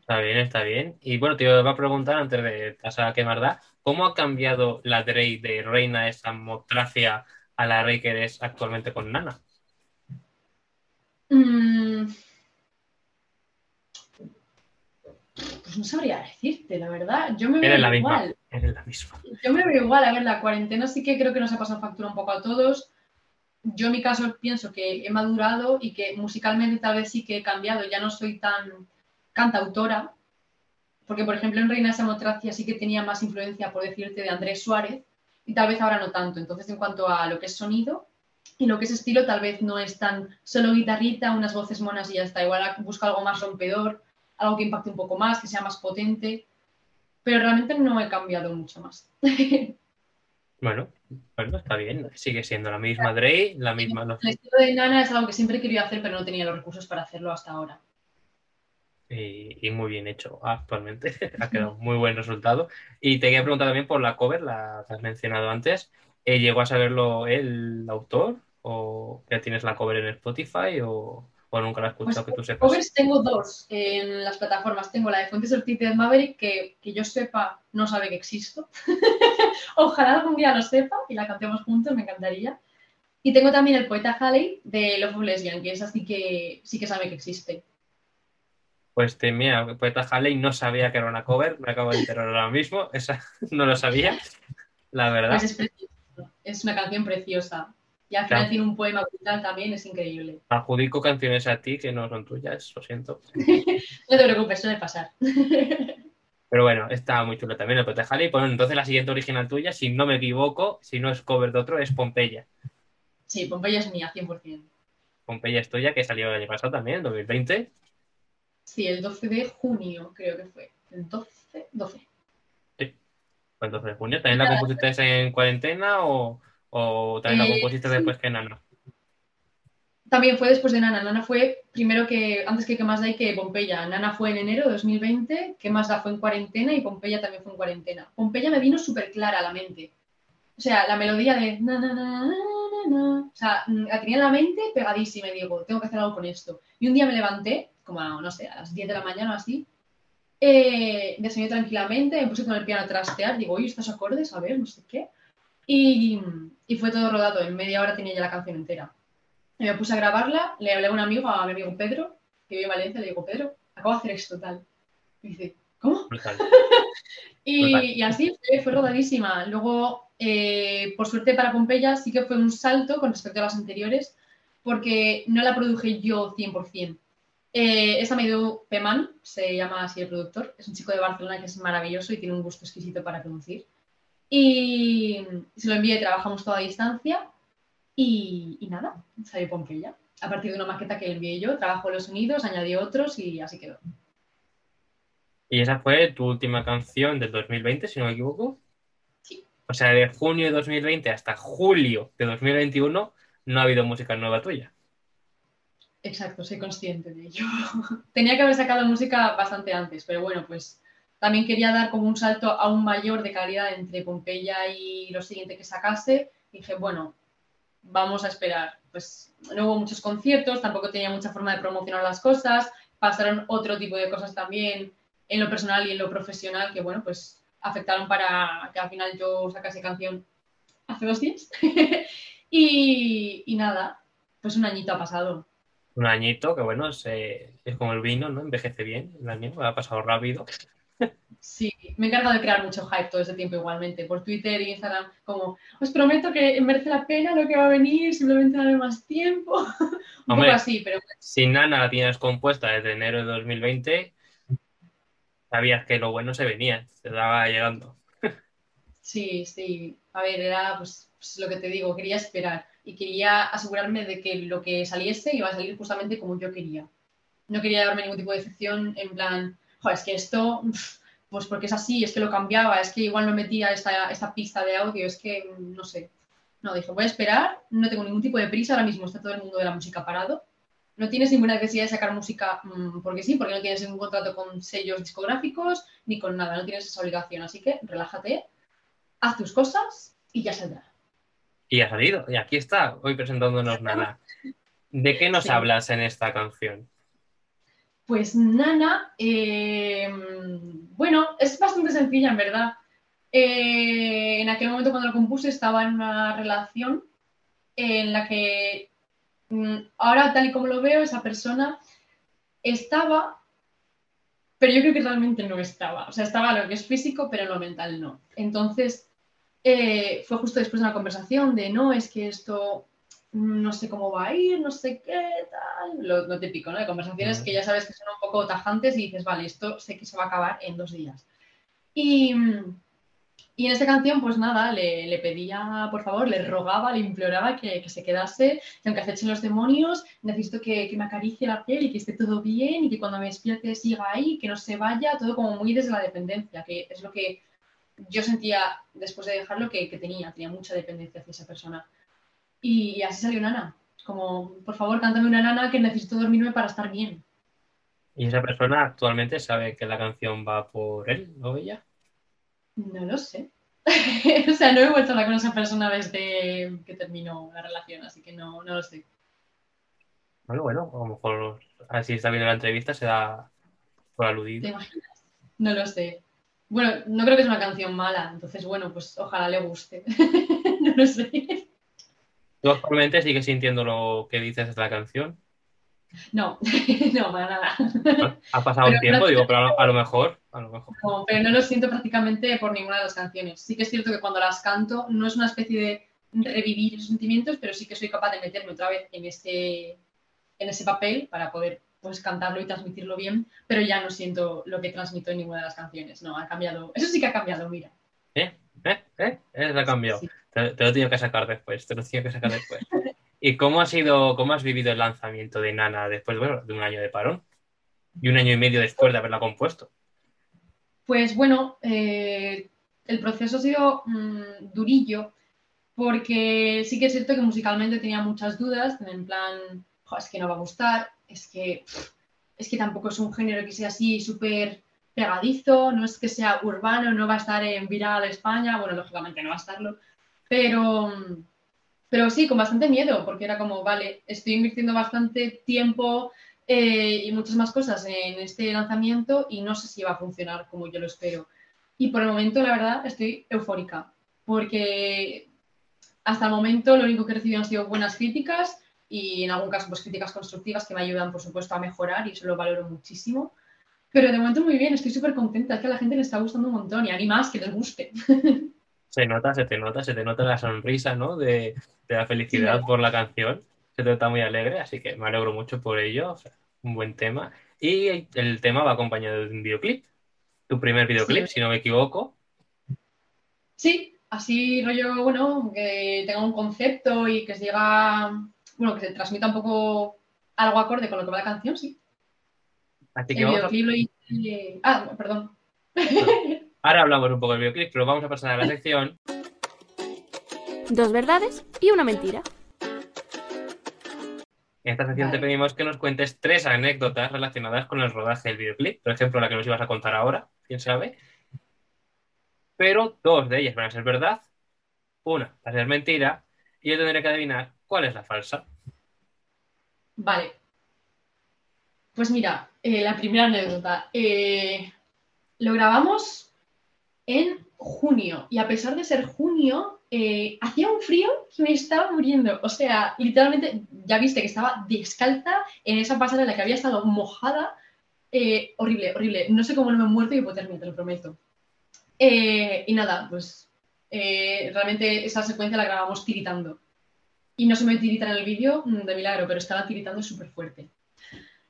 Está bien, está bien. Y bueno, te iba a preguntar antes de pasar a da, ¿cómo ha cambiado la Drey de reina de Samotracia a la Rey que eres actualmente con Nana? Mm. Pues no sabría decirte, la verdad. Yo me veo Eres la misma. igual. Eres la misma. Yo me veo igual. A ver, la cuarentena sí que creo que nos ha pasado factura un poco a todos. Yo en mi caso pienso que he madurado y que musicalmente tal vez sí que he cambiado. Ya no soy tan cantautora. Porque, por ejemplo, en Reina Samotracia sí que tenía más influencia, por decirte, de Andrés Suárez. Y tal vez ahora no tanto. Entonces, en cuanto a lo que es sonido y lo que es estilo, tal vez no es tan solo guitarrita, unas voces monas y ya está. Igual busco algo más rompedor, algo que impacte un poco más, que sea más potente. Pero realmente no he cambiado mucho más. <laughs> Bueno, bueno, está bien. Sigue siendo la misma Drey, la misma. El estilo de Nana es algo que siempre querido hacer, pero no tenía los recursos para hacerlo hasta ahora. Y, y muy bien hecho actualmente. <laughs> ha quedado muy buen resultado. Y te quería preguntar también por la cover, la que has mencionado antes. Eh, ¿Llegó a saberlo el autor? ¿O ya tienes la cover en Spotify? ¿O, o nunca la has escuchado Pues, que tú sepas? Covers tengo dos en las plataformas. Tengo la de Fuentes Ortiz de Maverick, que, que yo sepa, no sabe que existo. <laughs> Ojalá algún día lo sepa y la cantemos juntos, me encantaría. Y tengo también el poeta Halley de Love of Lesbian, que es así que sí que sabe que existe. Pues te, mira, el poeta Halley no sabía que era una cover, me acabo de enterar ahora mismo, esa <laughs> no lo sabía, la verdad. Pues es precioso. Es una canción preciosa. Y al final tiene un poema brutal también, es increíble. Adjudico canciones a ti que no son tuyas, lo siento. <laughs> No te preocupes, suele pasar. <laughs> Pero bueno, está muy chulo también el poeta Halley. Bueno, entonces la siguiente original tuya, si no me equivoco, si no es cover de otro, es Pompeya. Sí, Pompeya es mía, 100%. Pompeya es tuya, que salió el año pasado también, en 2020. Sí, el 12 de junio creo que fue. El 12, 12. Pues 12 de junio. ¿También la compusiste en cuarentena o, o también la Eh, compusiste sí. después que Nana? también fue después de Nana. Nana fue primero que, antes que que más da y que Pompeya. Nana fue en enero de 2020, que más da fue en cuarentena y Pompeya también fue en cuarentena. Pompeya me vino súper clara a la mente. O sea, la melodía de na, na, na, na. O sea, mm, la tenía en la mente pegadísima y digo, tengo que hacer algo con esto. Y un día me levanté, como a, no sé, a las 10 de la mañana o así, eh, me soñé tranquilamente, me puse con el piano a trastear, digo, oye, estos acordes, a ver, no sé qué. Y, y fue todo rodado, en media hora tenía ya la canción entera. Y me puse a grabarla, le hablé a un amigo, a mi amigo Pedro, que vive en Valencia, le digo, Pedro, acabo de hacer esto tal. Y dice, ¿cómo? Brutal. <laughs> Y, Brutal. y así fue, fue rodadísima. Luego, eh, por suerte para Pompeya, sí que fue un salto con respecto a las anteriores, porque no la produje yo 100%. Eh, esta me dio Peman, se llama así el productor, es un chico de Barcelona que es maravilloso y tiene un gusto exquisito para producir. Y se lo envié, trabajamos toda a distancia y, y nada, salió Pompeya. A partir de una maqueta que le envié yo, trabajó los sonidos, añadí otros y así quedó. Y esa fue tu última canción del 2020, si no me equivoco. Sí. O sea, de junio de 2020 hasta julio de 2021 no ha habido música nueva tuya. Exacto, soy consciente de ello. <laughs> Tenía que haber sacado música bastante antes, pero bueno, pues también quería dar como un salto aún mayor de calidad entre Pompeya y lo siguiente que sacase. Dije, bueno, vamos a esperar. Pues no hubo muchos conciertos, tampoco tenía mucha forma de promocionar las cosas, pasaron otro tipo de cosas también en lo personal y en lo profesional que, bueno, pues afectaron para que al final yo sacase canción hace dos días. <laughs> y, nada, pues un añito ha pasado. Un añito que, bueno, es, es como el vino, ¿no? Envejece bien. El año ha pasado rápido. Sí, me he encargado de crear mucho hype todo ese tiempo igualmente, por Twitter e Instagram, como, os prometo que merece la pena lo que va a venir, simplemente darme más tiempo. <laughs> Un Hombre. poco así, pero Si Nana la tienes compuesta desde enero de 2020, sabías que lo bueno se venía, se estaba llegando. sí, sí. A ver, era pues, pues lo que te digo, quería esperar y quería asegurarme de que lo que saliese iba a salir justamente como yo quería. No quería darme ningún tipo de decepción en plan, es que esto, pues porque es así, es que lo cambiaba, es que igual no metía esta, esta pista de audio, es que mm, no sé. No, dije, voy a esperar, no tengo ningún tipo de prisa, ahora mismo está todo el mundo de la música parado. No tienes ninguna necesidad de sacar música mm, porque sí, porque no tienes ningún contrato con sellos discográficos ni con nada, no tienes esa obligación. Así que relájate, haz tus cosas y ya saldrá. Y ha salido, y aquí está, hoy presentándonos <laughs> Nana. ¿De qué nos Sí. hablas en esta canción? Pues Nana, eh, bueno, es bastante sencilla en verdad. Eh, en aquel momento cuando lo compuse estaba en una relación en la que mm, ahora tal y como lo veo, esa persona estaba, pero yo creo que realmente no estaba. O sea, estaba lo que es físico, pero lo mental no. Entonces, eh, fue justo después de una conversación de, no, es que esto no sé cómo va a ir, no sé qué, tal. Lo, lo típico, ¿no? De conversaciones que ya sabes que son un poco tajantes y dices, vale, esto sé que se va a acabar en dos días. Y, y en esta canción, pues nada, le, le pedía, por favor, le rogaba, le imploraba que, que se quedase, que aunque acechen los demonios, necesito que, que me acaricie la piel y que esté todo bien y que cuando me despierte siga ahí, que no se vaya, todo como muy desde la dependencia, que es lo que yo sentía después de dejarlo que, que tenía, tenía mucha dependencia hacia esa persona. Y, así salió Nana, como, por favor, cántame una nana que necesito dormirme para estar bien. Y esa persona actualmente sabe que la canción va por él o ella. No lo sé. <laughs> o sea, no he vuelto a hablar con esa persona desde que terminó la relación, así que no, no lo sé. Bueno, bueno, a lo mejor así está viendo la entrevista, se da por ¿Te aludido. imaginas? No lo sé. Bueno, no creo que sea una canción mala, entonces, bueno, pues ojalá le guste. <laughs> no lo sé. ¿Tú actualmente sigues sintiendo lo que dices de la canción? No, <laughs> no, para nada. Ha pasado un Pero tiempo, no- digo, pero a lo, mejor, a lo mejor. No, pero no lo siento prácticamente por ninguna de las canciones. Sí que es cierto que cuando las canto no es una especie de revivir esos sentimientos, pero sí que soy capaz de meterme otra vez en ese, en ese papel para poder pues, cantarlo y transmitirlo bien, pero ya no siento lo que transmito en ninguna de las canciones. No, ha cambiado. <laughs> Eso sí que ha cambiado, mira. ¿Eh? ¿Eh? ¿Eh? Se ha cambiado. Sí. Te, lo he tenido que sacar después, te lo he tenido que sacar después. ¿Y cómo ha sido, cómo has vivido el lanzamiento de Nana después, bueno, de un año de parón? Y un año y medio después de haberla compuesto. Pues bueno, eh, el proceso ha sido mm, durillo porque sí que es cierto que musicalmente tenía muchas dudas, en plan, "Jo, es que no va a gustar, es que, es que tampoco es un género que sea así súper pegadizo, no es que sea urbano, no va a estar en Viral España, bueno, lógicamente no va a estarlo, pero, pero sí, con bastante miedo, porque era como, vale, estoy invirtiendo bastante tiempo eh, y muchas más cosas en este lanzamiento y no sé si va a funcionar como yo lo espero. Y por el momento, la verdad, estoy eufórica, porque hasta el momento lo único que he recibido han sido buenas críticas y en algún caso pues críticas constructivas que me ayudan, por supuesto, a mejorar y eso lo valoro muchísimo. Pero de momento muy bien, estoy súper contenta, es que a la gente le está gustando un montón y a mí más que les guste. <laughs> Se nota, se te nota, se te nota la sonrisa, ¿no? De, de la felicidad Sí. por la canción. Se te nota muy alegre, así que me alegro mucho por ello. o sea, un buen tema. Y el tema va acompañado de un videoclip. Tu primer videoclip, Sí. si no me equivoco. Sí, así rollo, bueno, que tenga un concepto y que se diga, bueno, que se transmita un poco algo acorde con lo que va la canción, sí. Así que El vamos a- videoclip lo hice... Ah, perdón. <laughs> ahora hablamos un poco del videoclip, pero vamos a pasar a la sección Dos verdades y una mentira. En esta sección te pedimos que nos cuentes tres anécdotas relacionadas con el rodaje del videoclip. Por ejemplo, la que nos ibas a contar ahora, quién sabe. Pero dos de ellas van a ser verdad, una va a ser mentira, y yo tendré que adivinar cuál es la falsa. Vale. Pues mira, eh, la primera anécdota. Eh, lo grabamos en junio y a pesar de ser junio, eh, hacía un frío que me estaba muriendo. O sea, literalmente, ya viste que estaba descalza en esa pasarela que había estado mojada. Eh, horrible, horrible. No sé cómo no me he muerto de hipotermia, te lo prometo. Eh, y nada, pues realmente esa secuencia la grabamos tiritando. Y no se me tirita en el vídeo mm, de milagro, pero estaba tiritando súper fuerte.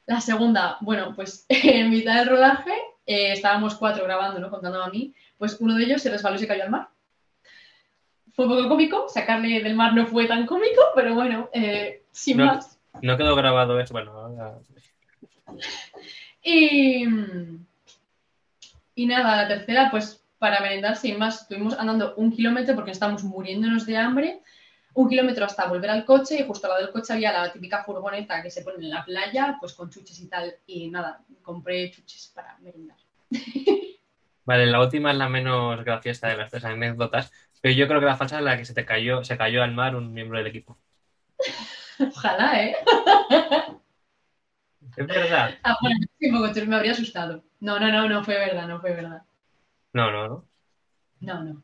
La segunda, bueno, pues <laughs> en mitad del rodaje estábamos cuatro grabando, ¿no? Contando a mí, pues uno de ellos se resbaló y se cayó al mar. Fue un poco cómico, sacarle del mar no fue tan cómico, pero bueno, eh, sin No. más. No quedó grabado eso. Bueno, ahora- Y, y nada, la tercera, pues para merendar, sin más, estuvimos andando un kilómetro porque estábamos muriéndonos de hambre, un kilómetro hasta volver al coche y justo al lado del coche había la típica furgoneta que se pone en la playa, pues con chuches y tal. Y nada, compré chuches para merendar. <laughs> Vale, la última es la menos graciosa de las tres anécdotas, pero yo creo que la falsa es la que se te cayó, se cayó al mar un miembro del equipo. Ojalá, ¿eh? Es verdad. Ah, bueno, sí, me habría asustado. No, no, no, no fue verdad, no fue verdad. No, no, no. No, no.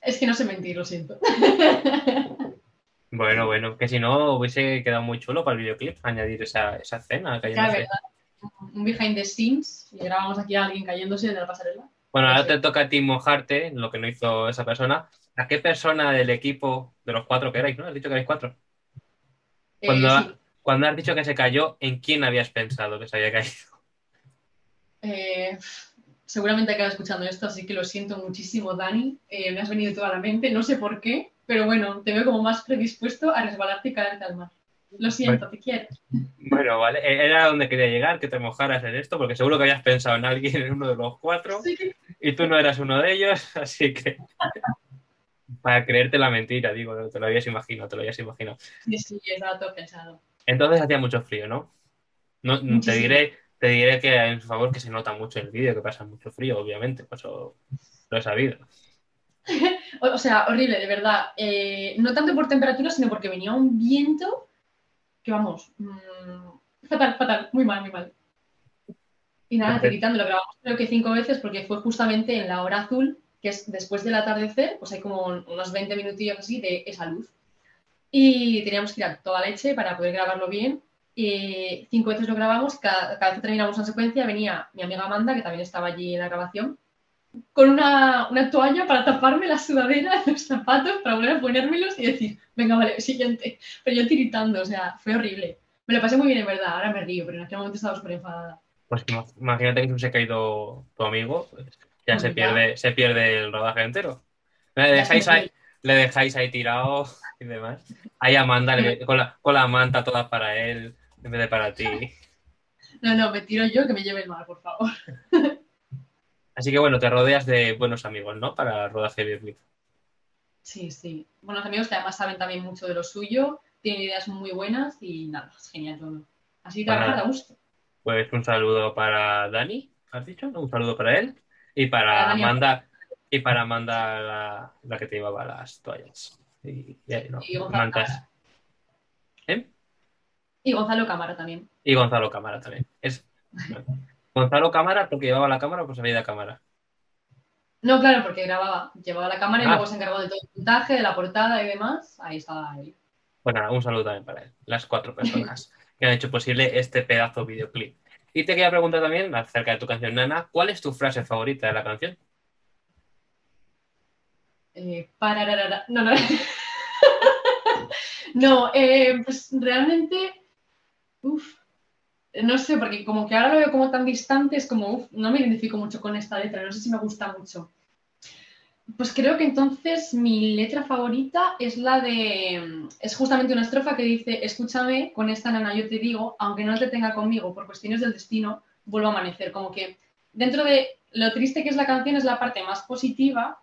Es que no sé mentir, lo siento. Bueno, bueno, que si no hubiese quedado muy chulo para el videoclip añadir esa, esa escena Claro, cayéndose. verdad. Un behind the scenes y grabamos aquí a alguien cayéndose de la pasarela. Bueno, ahora te toca a ti mojarte, lo que no hizo esa persona. ¿A qué persona del equipo, de los cuatro que erais, no? Has dicho que erais cuatro. Eh, Cuando, sí. cuando has dicho que se cayó, ¿en quién habías pensado que se había caído? Eh, seguramente acabas escuchando esto, así que lo siento muchísimo, Dani. Eh, me has venido toda la mente, no sé por qué, pero bueno, te veo como más predispuesto a resbalarte y caerte al mar. Lo siento, te quiero. Bueno, vale, e- era donde quería llegar, que te mojaras en esto, porque seguro que habías pensado en alguien, en uno de los cuatro, Sí. y tú no eras uno de ellos, <laughs> así que para creerte la mentira, digo, te lo habías imaginado, te lo habías imaginado. Sí, sí, estaba todo pensado. Entonces hacía mucho frío, ¿no? no te diré, te diré que en su favor que se nota mucho en el vídeo, que pasa mucho frío, obviamente, pues eso lo he sabido. <laughs> O, o sea, horrible, de verdad. Eh, no tanto por temperatura, sino porque venía un viento que vamos, mm, fatal, fatal, muy mal, muy mal. Y nada, tiritando, lo grabamos creo que cinco veces porque fue justamente en la hora azul, que es después del atardecer, pues hay como unos 20 minutillos así de esa luz. Y teníamos que ir a toda leche para poder grabarlo bien. Y cinco veces lo grabamos, cada, cada vez que terminamos una secuencia venía mi amiga Amanda, que también estaba allí en la grabación, con una, una toalla para taparme la sudadera, <laughs> los zapatos, para volver a ponérmelos y decir, venga, vale, siguiente. Pero yo tiritando, o sea, fue horrible. Me lo pasé muy bien, en verdad, ahora me río, pero en aquel momento estaba súper enfadada. Pues ima- imagínate que se hubiese caído tu amigo, ya se Ya. pierde, se pierde el rodaje entero. Le dejáis ahí, le dejáis ahí tirado y demás. Ahí Amanda le- con, la, con la manta toda para él, en vez de para ti. <laughs> No, no, me tiro yo que me lleve el mar, por favor. <laughs> Así que bueno, te rodeas de buenos amigos, ¿no? Para rodaje de. Sí, sí. Buenos amigos que además saben también mucho de lo suyo tiene ideas muy buenas y nada, es genial todo. Así que a gusto. Pues un saludo para Dani, ¿has dicho? Un saludo para él. Y para. Amanda, y para Amanda la, la que te llevaba las toallas. Y, y- no, Y Gonzalo mantas. ¿Eh? Y Gonzalo Cámara también. Y Gonzalo Cámara también. Es <laughs> Gonzalo Cámara porque llevaba la cámara, pues había de cámara. No, claro, porque grababa, llevaba la cámara y Ah. luego se encargó de todo el montaje, de la portada y demás. Ahí estaba él. Pues nada, un saludo también para él. Las cuatro personas <laughs> que han hecho posible este pedazo videoclip. Y te quería preguntar también acerca de tu canción Nana, ¿cuál es tu frase favorita de la canción? Eh, parararara. No, no. <laughs> no, eh, pues realmente. Uf. No sé, porque como que ahora lo veo como tan distante, es como, uf, no me identifico mucho con esta letra, no sé si me gusta mucho. Pues creo que entonces mi letra favorita es la de. Es justamente una estrofa que dice: Escúchame, con esta nana yo te digo, aunque no te tenga conmigo por cuestiones del destino, vuelvo a amanecer. Como que dentro de lo triste que es la canción es la parte más positiva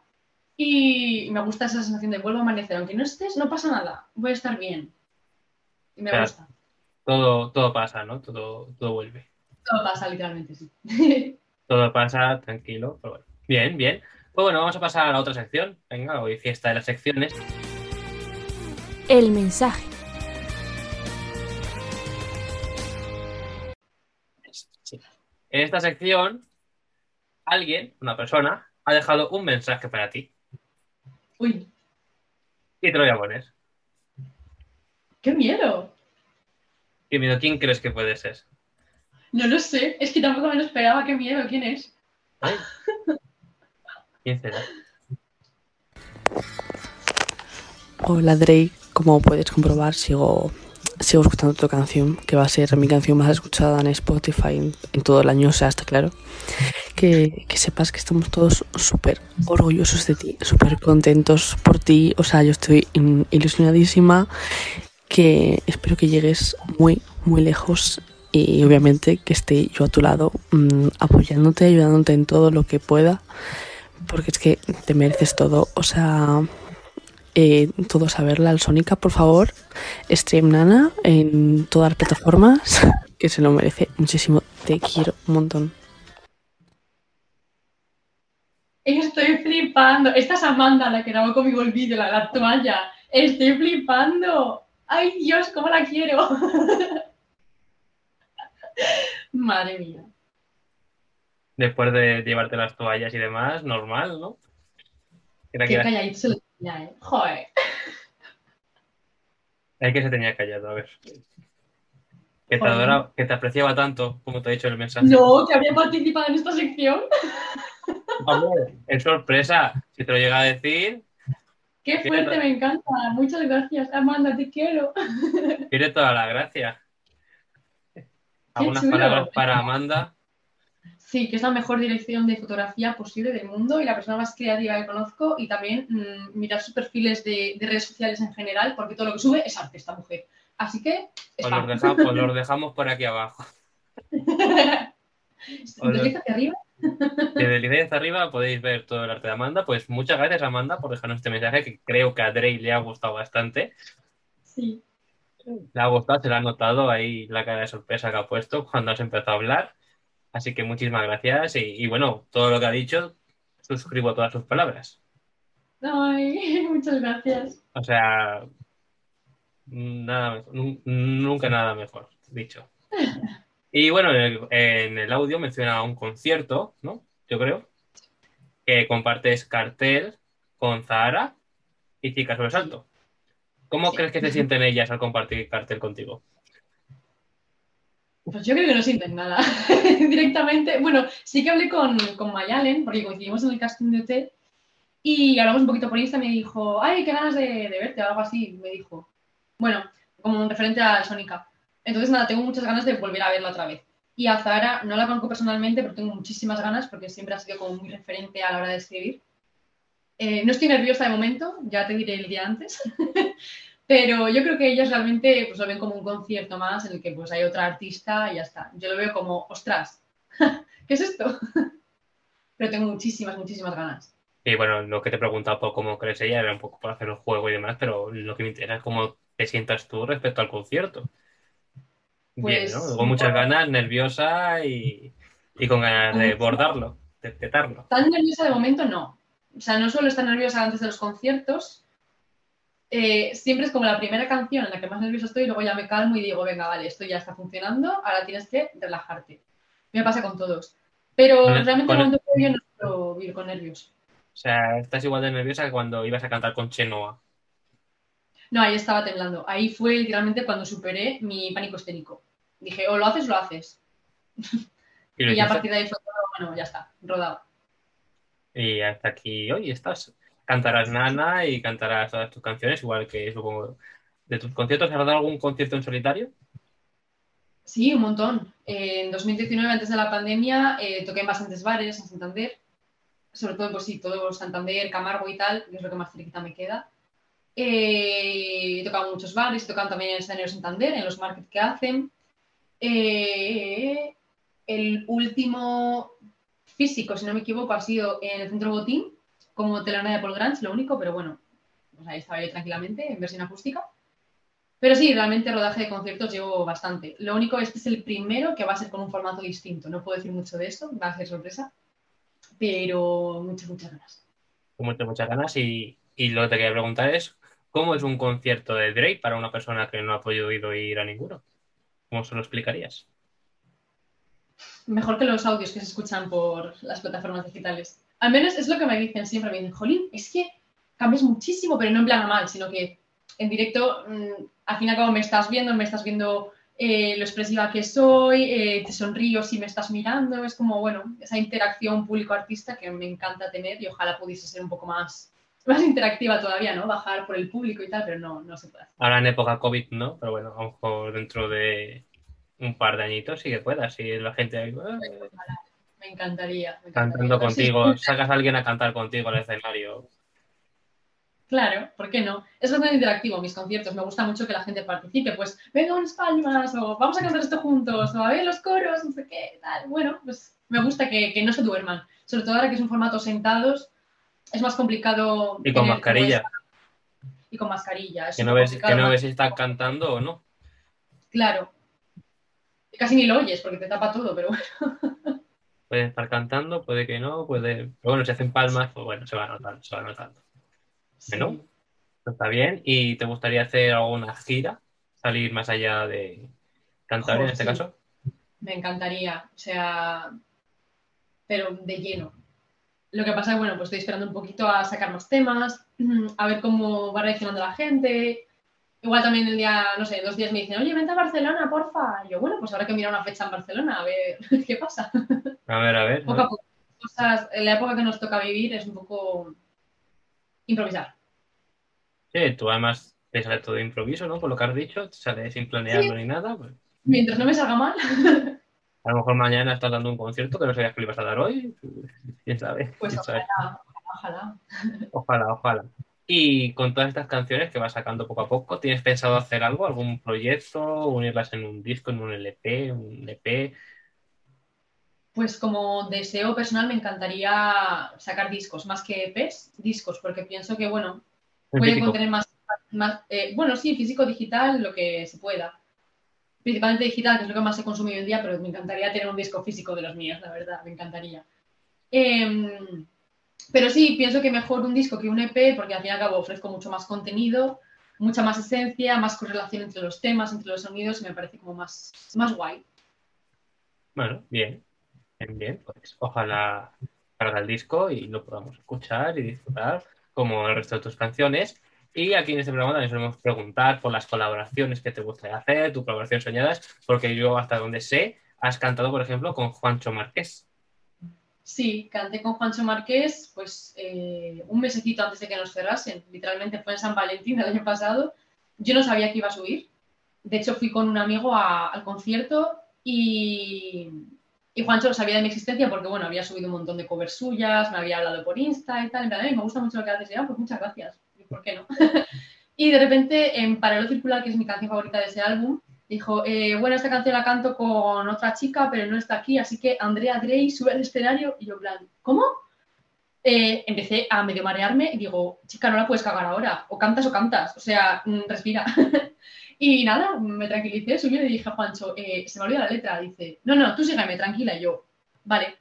y me gusta esa sensación de vuelvo a amanecer. Aunque no estés, no pasa nada, voy a estar bien. Y me gusta. Todo, todo pasa, ¿no? Todo, todo vuelve. Todo pasa, literalmente, sí. <laughs> Todo pasa tranquilo, pero bueno. Bien, bien. Pues bueno, vamos a pasar a la otra sección. Venga, hoy fiesta de las secciones. El mensaje. Sí. En esta sección, alguien, una persona, ha dejado un mensaje para ti. Uy, Y te lo voy a poner. qué miedo. Mira, ¿quién crees que puede ser? No lo sé, es que tampoco me lo esperaba, qué miedo, ¿quién es? Ay. ¿Quién será? Hola Drake, como puedes comprobar sigo, sigo escuchando tu canción, que va a ser mi canción más escuchada en Spotify en, en todo el año, o sea, está claro. Que, que sepas que estamos todos súper orgullosos de ti, súper contentos por ti, o sea, yo estoy ilusionadísima, que espero que llegues muy, muy lejos y obviamente que esté yo a tu lado mm, apoyándote, ayudándote en todo lo que pueda, porque es que te mereces todo, o sea eh, todos a verla al Sónica, por favor. Stream Nana en todas las plataformas, <laughs> que se lo merece muchísimo. Te quiero un montón. Estoy flipando. Esta es Amanda, la que grabó conmigo el vídeo, la, la toalla. Estoy flipando. Ay, Dios, cómo la quiero. <laughs> Madre mía. Después de llevarte las toallas y demás, normal, ¿no? Era que Qué era- calladito se lo tenía, ¿eh? Joder. es que se tenía callado, a ver. Que te, adoraba- que te apreciaba tanto, como te he dicho el mensaje. No, que había participado en esta sección. <laughs> Hombre, es sorpresa. Si te lo llega a decir, Qué fuerte, me encanta. Muchas gracias, Amanda, te quiero. <laughs> tiene toda la gracia. Algunas chulo. palabras para Amanda. Sí, que es la mejor dirección de fotografía posible del mundo y la persona más creativa que conozco. Y también mm, mirar sus perfiles de, de redes sociales en general, porque todo lo que sube es arte esta mujer. Así que, Os los, fan. deja- os los dejamos por aquí abajo. <laughs> Desliza hacia arriba. <laughs> Desde el hasta arriba podéis ver todo el arte de Amanda. Pues muchas gracias, Amanda, por dejarnos este mensaje que creo que a Drake le ha gustado bastante. Sí. Le ha gustado, se le ha notado ahí la cara de sorpresa que ha puesto cuando has empezado a hablar. Así que muchísimas gracias y, y bueno, todo lo que ha dicho, suscribo todas sus palabras. Ay, <laughs> muchas gracias. O sea, nada nunca nada mejor, dicho. <laughs> Y bueno, en el, en el audio menciona un concierto, ¿no? Yo creo, que compartes cartel con Zahara y Chica Sobresalto. ¿Cómo Sí. crees que se sienten ellas al compartir cartel contigo? Pues yo creo que no sienten nada <laughs> directamente. Bueno, sí que hablé con, con Mayalen, porque coincidimos en el casting de OT, y hablamos un poquito por Insta y me dijo, ay, qué ganas de, de verte, o algo así, me dijo. Bueno, como un referente a Sónica. Entonces, nada, tengo muchas ganas de volver a verla otra vez. Y a Zahara no la conozco personalmente, pero tengo muchísimas ganas, porque siempre ha sido como muy referente a la hora de escribir. Eh, no estoy nerviosa de momento, ya te diré el día antes. <laughs> Pero yo creo que ellas realmente pues, lo ven como un concierto más en el que pues, hay otra artista y ya está. Yo lo veo como, ostras, <laughs> ¿qué es esto? <laughs> Pero tengo muchísimas, muchísimas ganas. Y bueno, lo que te he preguntado por cómo crees ella era un poco por hacer el juego y demás, pero lo que me interesa es cómo te sientas tú respecto al concierto. Bien, Pues, ¿no? Con muchas ganas, nerviosa y, y con ganas de bordarlo, de petarlo. Tan nerviosa de momento no. O sea, no suelo estar nerviosa antes de los conciertos. Eh, siempre es como la primera canción en la que más nerviosa estoy, y luego ya me calmo y digo, venga, vale, esto ya está funcionando, ahora tienes que relajarte. Me pasa con todos. Pero Con el- realmente con el- cuando previo no suelo vivir con nervios. O sea, estás igual de nerviosa que cuando ibas a cantar con Chenoa. No, ahí estaba temblando. Ahí fue literalmente cuando superé mi pánico escénico. Dije, o lo haces lo haces. Y, lo Y a partir de ahí fue todo, bueno, ya está, rodado. Y hasta aquí hoy estás. Cantarás Nana y cantarás todas tus canciones, igual que supongo. ¿De tus conciertos has dado algún concierto en solitario? Sí, un montón. Eh, en 2019, antes de la pandemia, eh, toqué en bastantes bares en Santander. Sobre todo, pues sí, todo Santander, Camargo y tal, que es lo que más cerquita me queda. Eh, he tocado en muchos bares, he tocado también en el escenario Santander, en los markets que hacen. Eh, el último físico, si no me equivoco, ha sido en el Centro Botín, como telonera de Paul Grange, lo único, pero bueno, pues ahí estaba yo tranquilamente, en versión acústica. Pero sí, realmente rodaje de conciertos llevo bastante. Lo único, este es el primero que va a ser con un formato distinto. No puedo decir mucho de esto, va a ser sorpresa. Pero muchas, muchas ganas. Muchas, muchas ganas. Y, y lo que te quería preguntar es: ¿cómo es un concierto de Drake para una persona que no ha podido ir a ninguno? ¿Cómo se lo explicarías? Mejor que los audios que se escuchan por las plataformas digitales. Al menos es lo que me dicen siempre. Me dicen, Jolín, es que cambias muchísimo, pero no en plan mal, sino que en directo, mm, al fin y al cabo me estás viendo, me estás viendo eh, lo expresiva que soy, eh, te sonrío si me estás mirando. Es como, bueno, esa interacción público-artista que me encanta tener y ojalá pudiese ser un poco más, más interactiva todavía, ¿no? Bajar por el público y tal, pero no, no se puede hacer. Ahora en época COVID no, pero bueno, a lo mejor dentro de un par de añitos sí que puedas. Si la gente ahí, "Eh", Me encantaría. me encantaría. cantando Pero sí, contigo, sacas a alguien a cantar contigo al escenario. Claro, ¿por qué no? Es bastante interactivo mis conciertos, me gusta mucho que la gente participe, pues venga unas palmas, o vamos a cantar esto juntos, o a ver los coros, no sé qué, tal. Bueno, pues me gusta que, que no se duerman, sobre todo ahora que es un formato sentados, es más complicado. Y con mascarilla, Y con mascarilla. es que no ves, que si están cantando o no. Claro. Casi ni lo oyes porque te tapa todo, pero bueno. Puede estar cantando, puede que no, puede. Pero bueno, si hacen palmas, pues bueno, se va notando, se va notando. Bueno, Pues Está bien. ¿Y te gustaría hacer alguna gira? Salir más allá de cantar en este sí. caso. Me encantaría, o sea, pero de lleno. Lo que pasa es, bueno, pues estoy esperando un poquito a sacar más temas, <clears throat> a ver cómo va reaccionando la gente. Igual también el día, no sé, dos días me dicen, oye, vente a Barcelona, porfa. Y yo, bueno, pues habrá que mirar una fecha en Barcelona, a ver <laughs> qué pasa. A ver, a ver. Poco a poco. Cosas, en la época que nos toca vivir es un poco improvisar. Sí, tú además te sale todo de improviso, ¿no? Por lo que has dicho, te sale sin planearlo ni nada. pues, Mientras no me salga mal, <laughs> a lo mejor mañana estás dando un concierto que no sabías que le ibas a dar hoy. Quién sabe. pues quién sabe. ojalá, ojalá. Ojalá, ojalá. Y con todas estas canciones que vas sacando poco a poco, ¿tienes pensado hacer algo? ¿Algún proyecto? ¿Unirlas en un disco, en un LP, un EP? Pues como deseo personal me encantaría sacar discos, más que EPs, discos, porque pienso que, bueno, En puede contener más, más eh, bueno, sí, físico, digital, lo que se pueda. Principalmente digital, que es lo que más he consumido hoy en día, pero me encantaría tener un disco físico de los míos, la verdad, me encantaría. Em, pero sí, pienso que mejor un disco que un EP, porque al fin y al cabo ofrezco mucho más contenido, mucha más esencia, más correlación entre los temas, entre los sonidos, y me parece como más, más guay. Bueno, bien. Bien, bien. Pues ojalá salga el disco y lo podamos escuchar y disfrutar como el resto de tus canciones. Y aquí en este programa también solemos preguntar por las colaboraciones que te gustaría hacer, tus colaboraciones soñadas, porque yo hasta donde sé, has cantado, por ejemplo, con Juancho Márquez. Sí, canté con Juancho Márquez pues eh, un mesecito antes de que nos cerrasen. Literalmente fue en San Valentín del año pasado. Yo no sabía que iba a subir. De hecho, fui con un amigo al concierto y, Juancho sabía de mi existencia porque, bueno, había subido un montón de covers suyas, me había hablado por Insta y tal. En plan, "Ay, me gusta mucho lo que haces. Y, "Ah, pues muchas gracias. ¿Y por qué no? <laughs> y de repente, en Paralelo Circular, que es mi canción favorita de ese álbum, Dijo, eh, bueno, esta canción la canto con otra chica, pero no está aquí, así que Andrea Drey sube al escenario y yo, plan, ¿cómo? eh, empecé a medio marearme y digo, chica, no la puedes cagar ahora, o cantas o cantas, o sea, mm, respira. <laughs> y nada, me tranquilicé, subí y le dije a Juancho, eh, se me olvidó la letra, dice, no, no, tú sígueme, tranquila, yo, vale.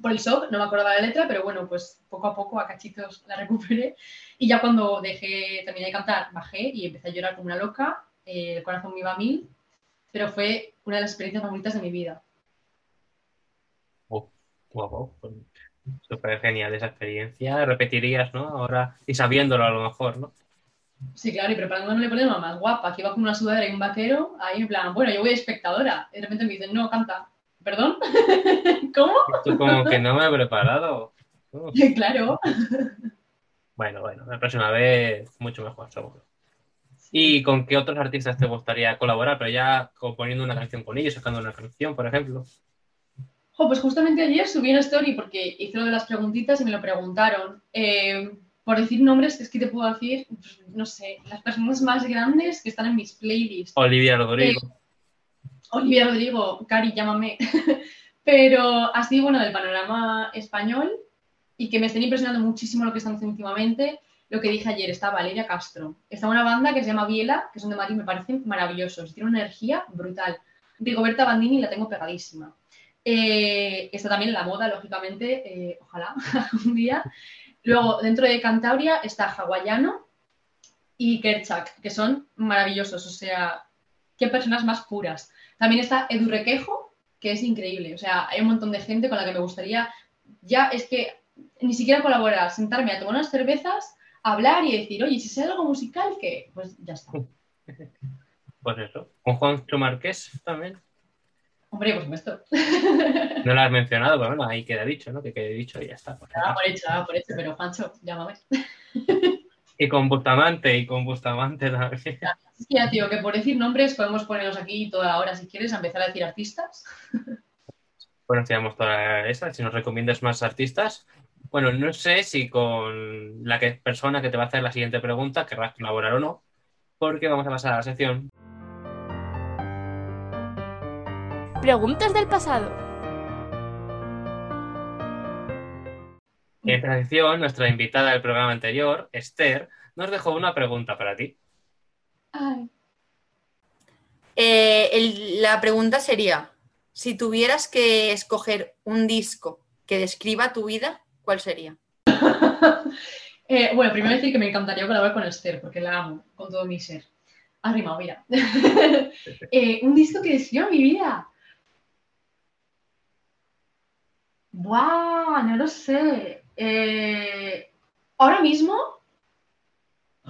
Por el shock no me acordaba la letra, pero bueno, pues poco a poco, a cachitos la recuperé. Y ya cuando dejé, terminé de cantar, bajé y empecé a llorar como una loca, eh, el corazón me iba a mil, pero fue una de las experiencias más bonitas de mi vida. Oh, wow, wow. Súper genial esa experiencia. Repetirías, ¿no? Ahora, y sabiéndolo a lo mejor, ¿no? Sí, claro, y preparándome le ponemos más guapa, que iba con una sudadera y un vaquero, ahí en plan, bueno, yo voy de espectadora. Y de repente me dicen, no, canta. ¿Perdón? <laughs> ¿Cómo? Esto como que no me he preparado. <laughs> Uh. claro. Bueno, bueno, la próxima vez mucho mejor, seguro. ¿Y con qué otros artistas te gustaría colaborar? Pero ya componiendo una canción con ellos, sacando una canción, por ejemplo. Oh, pues justamente ayer subí una story porque hice lo de las preguntitas y me lo preguntaron. Eh, por decir nombres, que es que te puedo decir, pues, no sé, las personas más grandes que están en mis playlists. Olivia Rodrigo. Eh, Olivia Rodrigo, Cari, llámame. <laughs> Pero así, bueno, del panorama español y que me estén impresionando muchísimo lo que están haciendo últimamente, lo que dije ayer, está Valeria Castro. Está una banda que se llama Biela, que son de Madrid, me parecen maravillosos. Tiene una energía brutal. Rigoberta Bandini la tengo pegadísima. Eh, está también en la moda, lógicamente, eh, ojalá <laughs> algún día. Luego, dentro de Cantabria está Hawaiano y Kerchak, que son maravillosos, o sea, qué personas más puras. También está Edu Requejo, que es increíble, o sea, hay un montón de gente con la que me gustaría, ya es que ni siquiera colaborar, sentarme a tomar unas cervezas, hablar y decir, oye, si sé algo musical, que pues ya está. <laughs> Pues eso, con Juancho Márquez también. Hombre, por supuesto. <laughs> No lo has mencionado, pero bueno, ahí queda dicho, ¿no? Que quede dicho y ya está. Nada por hecho, nada por hecho, pero Juancho, llámame. <laughs> Y con Bustamante, y con Bustamante también. Es que ya, tío, que por decir nombres podemos ponernos aquí toda la hora, si quieres, a empezar a decir artistas. Bueno, digamos toda esa, si nos recomiendas más artistas. Bueno, no sé si con la que, persona que te va a hacer la siguiente pregunta querrás colaborar o no, porque vamos a pasar a la sección Preguntas del pasado. En esta sección, nuestra invitada del programa anterior, Esther, nos dejó una pregunta para ti. Ay. Eh, el- la pregunta sería, si tuvieras que escoger un disco que describa tu vida, ¿cuál sería? <laughs> Eh, bueno, primero decir que me encantaría colaborar con Esther, porque la amo con todo mi ser. Ha rimado, mira. <laughs> Eh, un disco que describa mi vida. ¡Buah! No lo sé. Ahora mismo.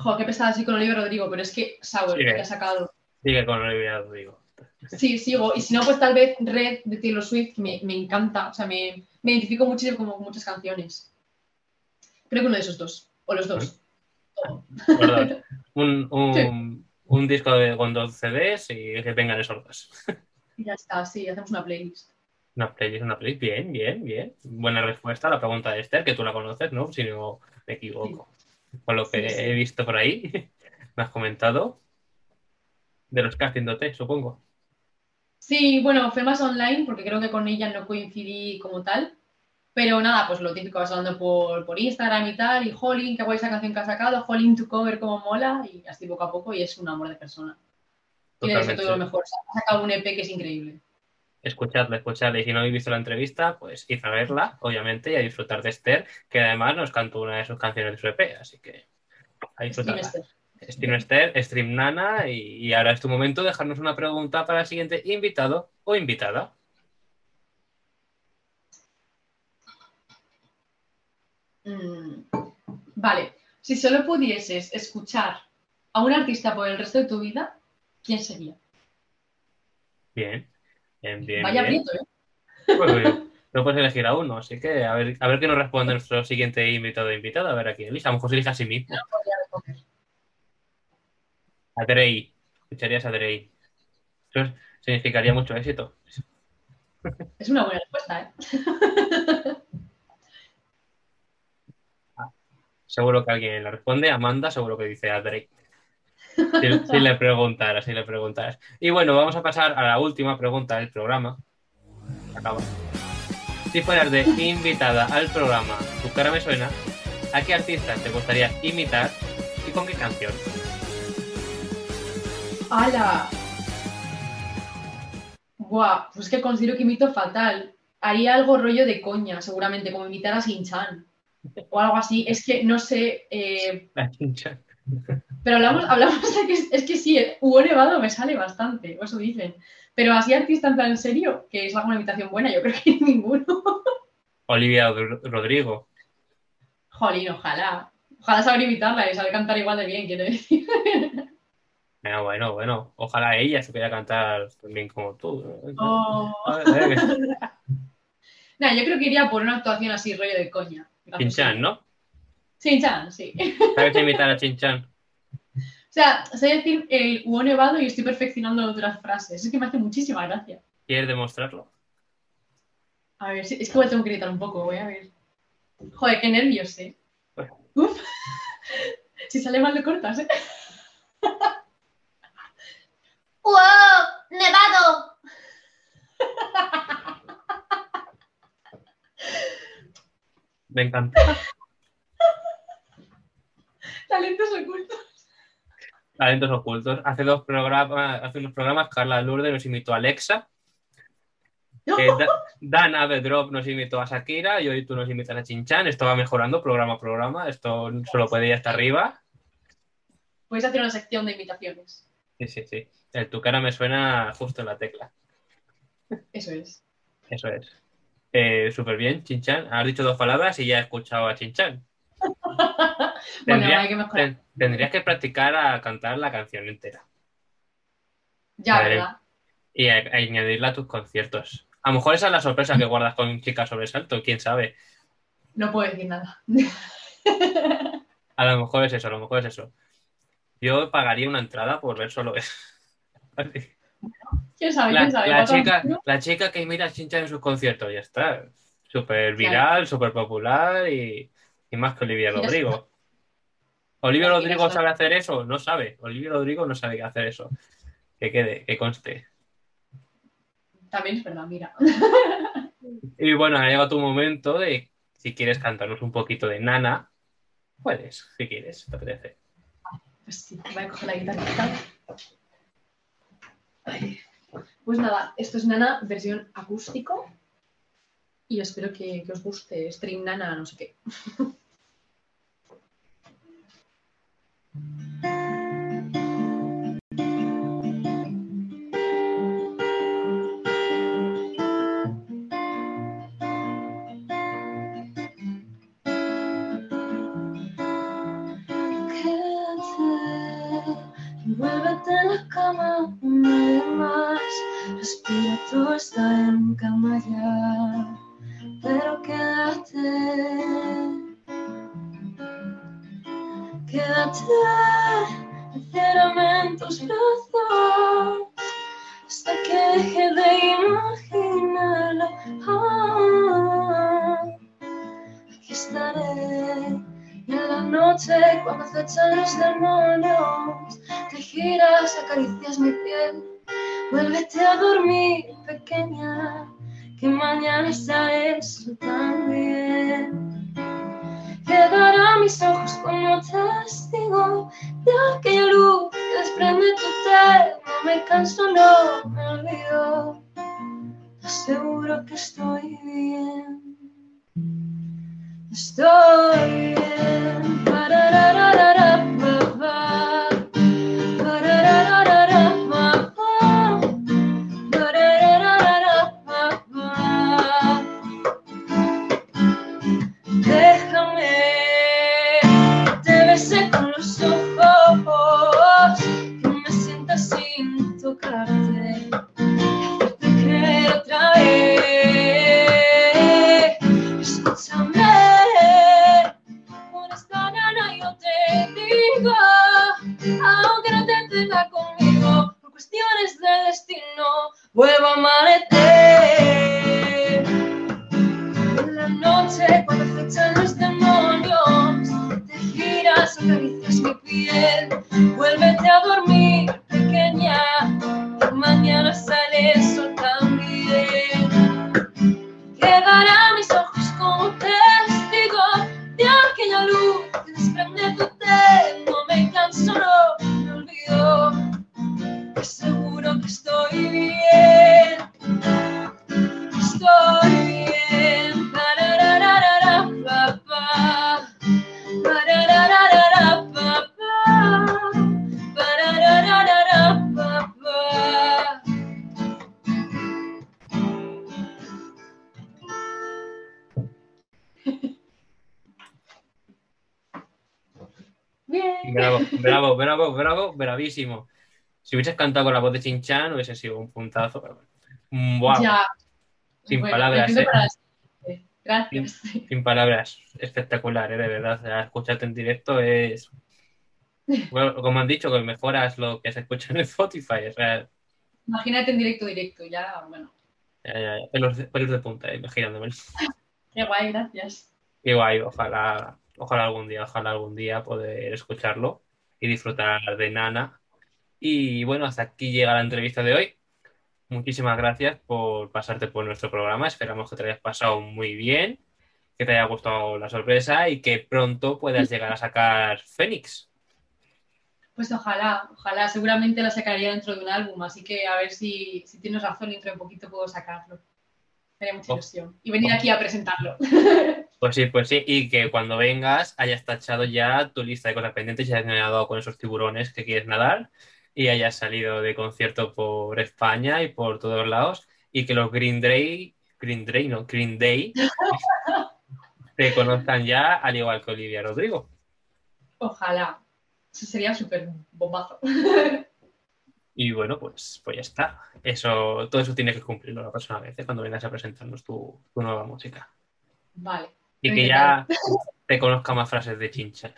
Jo, qué pesada así con Olivia Rodrigo, pero es que Sour, Sí. que ha sacado. Sigue con Olivia Rodrigo. Sí, sigo. Y si no, pues tal vez Red de Taylor Swift, me, me encanta. O sea, me, me identifico muchísimo como con muchas canciones. Creo que uno de esos dos. O los dos. Un, un, un disco de, con dos CDs y que vengan esos dos. Y ya está, sí, hacemos una playlist. Una playlist, una playlist. Bien, bien, bien. Buena respuesta a la pregunta de Esther, que tú la conoces, ¿no? Si no me equivoco. Con lo que he visto por ahí, <laughs> me has comentado. De los castings de OT, supongo. Sí, bueno, fue más online porque creo que con ella no coincidí como tal. Pero nada, pues lo típico, vas hablando por, por Instagram y tal. Y Jolín, qué guay esa canción que ha sacado. Jolín, tu cover, cómo mola. Y así poco a poco. Y es un amor de persona. Totalmente. todo lo mejor. Ha sacado un EP que es increíble. Escuchadla, escuchadla. Y si no habéis visto la entrevista, pues id a verla, obviamente, y a disfrutar de Esther, que además nos cantó una de sus canciones de su EP. Así que a disfrutarla. Esther. Stream Esther, Stream Nana, y, y ahora es tu momento de dejarnos una pregunta para el siguiente invitado o invitada. Mm, Vale, si solo pudieses escuchar a un artista por el resto de tu vida, ¿quién sería? Bien, bien, bien. Vaya bien. ¿eh? Pues, pues, <laughs> no puedes elegir a uno, así que a ver, a ver qué nos responde nuestro siguiente invitado o invitada. A ver aquí, Elisa, a lo mejor se elige a sí mismo. Responder. A Drey, escucharías a Drey. Eso significaría mucho éxito. Es una buena respuesta, ¿eh? <laughs> Seguro que alguien le responde. Amanda seguro que dice a Drake. Si, si le preguntaras, si le preguntaras. Y bueno, vamos a pasar a la última pregunta del programa. Acaba. Si fueras de invitada al programa Tu cara me suena, ¿a qué artista te gustaría imitar y con qué canción? ¡Hala! Buah, pues es que considero que imito fatal. Haría algo rollo de coña, seguramente, como imitar a Shin-Chan. O algo así. Es que no sé. eh, <laughs> La chincha. Pero hablamos, hablamos de que es, es que sí, Hugo Nevado me sale bastante, o eso dicen. Pero así artista en plan serio, que es alguna imitación buena, yo creo que <laughs> ninguno. Olivia Ro- Rodrigo. Jolín, ojalá. Ojalá saber imitarla y saber cantar igual de bien, quiero decir. Bueno, <laughs> bueno, bueno. Ojalá ella supiera cantar también como tú. Oh. <laughs> Nada, yo creo que iría por una actuación así, rollo de coña. Chin-Chan, ¿no? Shin-Chan, sí. ¿Sabes imitar a Chin-Chan? O sea, sé decir el Hugo Nevado y estoy perfeccionando otras frases. Es que me hace muchísima gracia. ¿Quieres demostrarlo? A ver, sí, es que igual tengo que gritar un poco, voy a ver. Joder, qué nervios, eh. Uf. <laughs> si sale mal, lo cortas, eh. <laughs> ¡Wow! ¡Nevado! Me encanta. <laughs> Talentos ocultos. Talentos ocultos. Hace dos programas, hace unos programas, Carla Lourdes nos imitó a Alexa. eh, Da- Dan Avedrop nos imitó a Shakira y hoy tú nos imitas a Chin-Chan. Esto va mejorando programa a programa. Esto solo puede ir hasta arriba. Puedes hacer una sección de imitaciones. Sí, sí, sí. El tu cara me suena justo en la tecla. Eso es. Eso es. Eh, Súper bien, Chin-Chan. Has dicho dos palabras y ya he escuchado a Chin-Chan. <laughs> Bueno, hay que mejorar. ten- tendrías que practicar a cantar la canción entera Ya. ¿verdad? y a- a añadirla a tus conciertos. A lo mejor esa es la sorpresa que guardas con Chica Sobresalto, quién sabe. No puedo decir nada. <laughs> A lo mejor es eso, a lo mejor es eso. Yo pagaría una entrada por ver solo eso. <laughs> ¿Quién sabe? La, ¿Quién sabe? la chica, la chica que imita a Chin-Chan en sus conciertos, ya está. Súper viral, súper popular y, y más que Olivia. <laughs> Rodrigo. ¿Olivia Rodrigo sabe hacer eso? No sabe. Olivia Rodrigo no sabe hacer eso. Que quede, que conste. También es verdad, mira. Y bueno, ha llegado tu momento de si quieres cantarnos un poquito de Nana, puedes, si quieres, te apetece. Pues sí, voy a coger la guitarrita. Ay. Pues nada, esto es Nana versión acústico. Y espero que, que os guste. Stream Nana, no sé qué. <laughs> Quédate, envuélvete en la cama una vez más. Respira, todo está en cama ya. Pero quédate, enciérrame en tus brazos. Hasta que deje de imaginarlo. Ah, aquí estaré. Y en la noche, cuando acechan los demonios, te giras, acaricias mi piel. Vuélvete a dormir, pequeña, que mañana el sol también. Quedará mis ojos como testigo de aquella luz que desprende tu té. No me canso, no me olvido. Te aseguro que estoy bien. Estoy cantado con la voz de Chinchan, hubiese sido un puntazo. Pero... bueno. Wow, Ya. Sin Bueno, palabras, ¿eh? para. Gracias. sin palabras. Espectacular, ¿eh? de verdad. O sea, escucharte en directo es. Bueno, como han dicho, que mejoras lo que se escucha en Spotify. O sea, Imagínate en directo, directo. Ya, bueno. ya, ya, ya, pelos, de, pelos de punta, eh, imaginándome. <laughs> Qué guay, gracias. Qué guay, ojalá, ojalá algún día, ojalá algún día poder escucharlo y disfrutar de Nana. Y bueno, hasta aquí llega la entrevista de hoy. Muchísimas gracias por pasarte por nuestro programa. Esperamos que te hayas pasado muy bien, que te haya gustado la sorpresa y que pronto puedas llegar a sacar Fénix. Pues ojalá, ojalá. Seguramente la sacaría dentro de un álbum, así que a ver si, si tienes razón dentro de poquito puedo sacarlo. Me haría mucha Oh. ilusión. Y venir aquí a presentarlo. <laughs> Pues sí, pues sí, y que cuando vengas hayas tachado ya tu lista de cosas pendientes y hayas nadado con esos tiburones que quieres nadar y hayas salido de concierto por España y por todos lados y que los Green Day, Green Day, no, Green Day, <laughs> te conozcan ya al igual que Olivia Rodrigo. Ojalá. Eso sería súper bombazo. Y bueno, pues, pues ya está. Eso, todo eso tienes que cumplirlo la próxima vez, ¿eh? cuando vengas a presentarnos tu, tu nueva música. Vale. Y que ya te conozca más frases de chincha.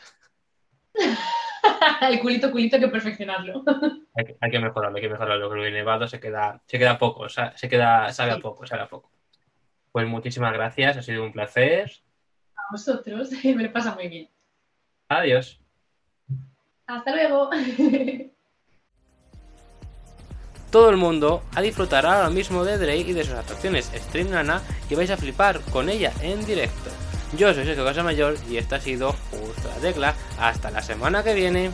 <laughs> <laughs> El culito, culito, hay que perfeccionarlo. <laughs> Hay que, hay que mejorarlo, hay que mejorarlo. Creo que el Nevado se queda, se queda poco, se queda, sabe a poco, sabe a poco. Pues muchísimas gracias, ha sido un placer. A vosotros. <laughs> Me lo pasa muy bien. Adiós. Hasta luego. Todo el mundo a disfrutar ahora mismo de Drake y de sus actuaciones Stream Nana y vais a flipar con ella en directo. Yo soy Sergio Casamayor y esta ha sido Justo la Tecla. Hasta la semana que viene.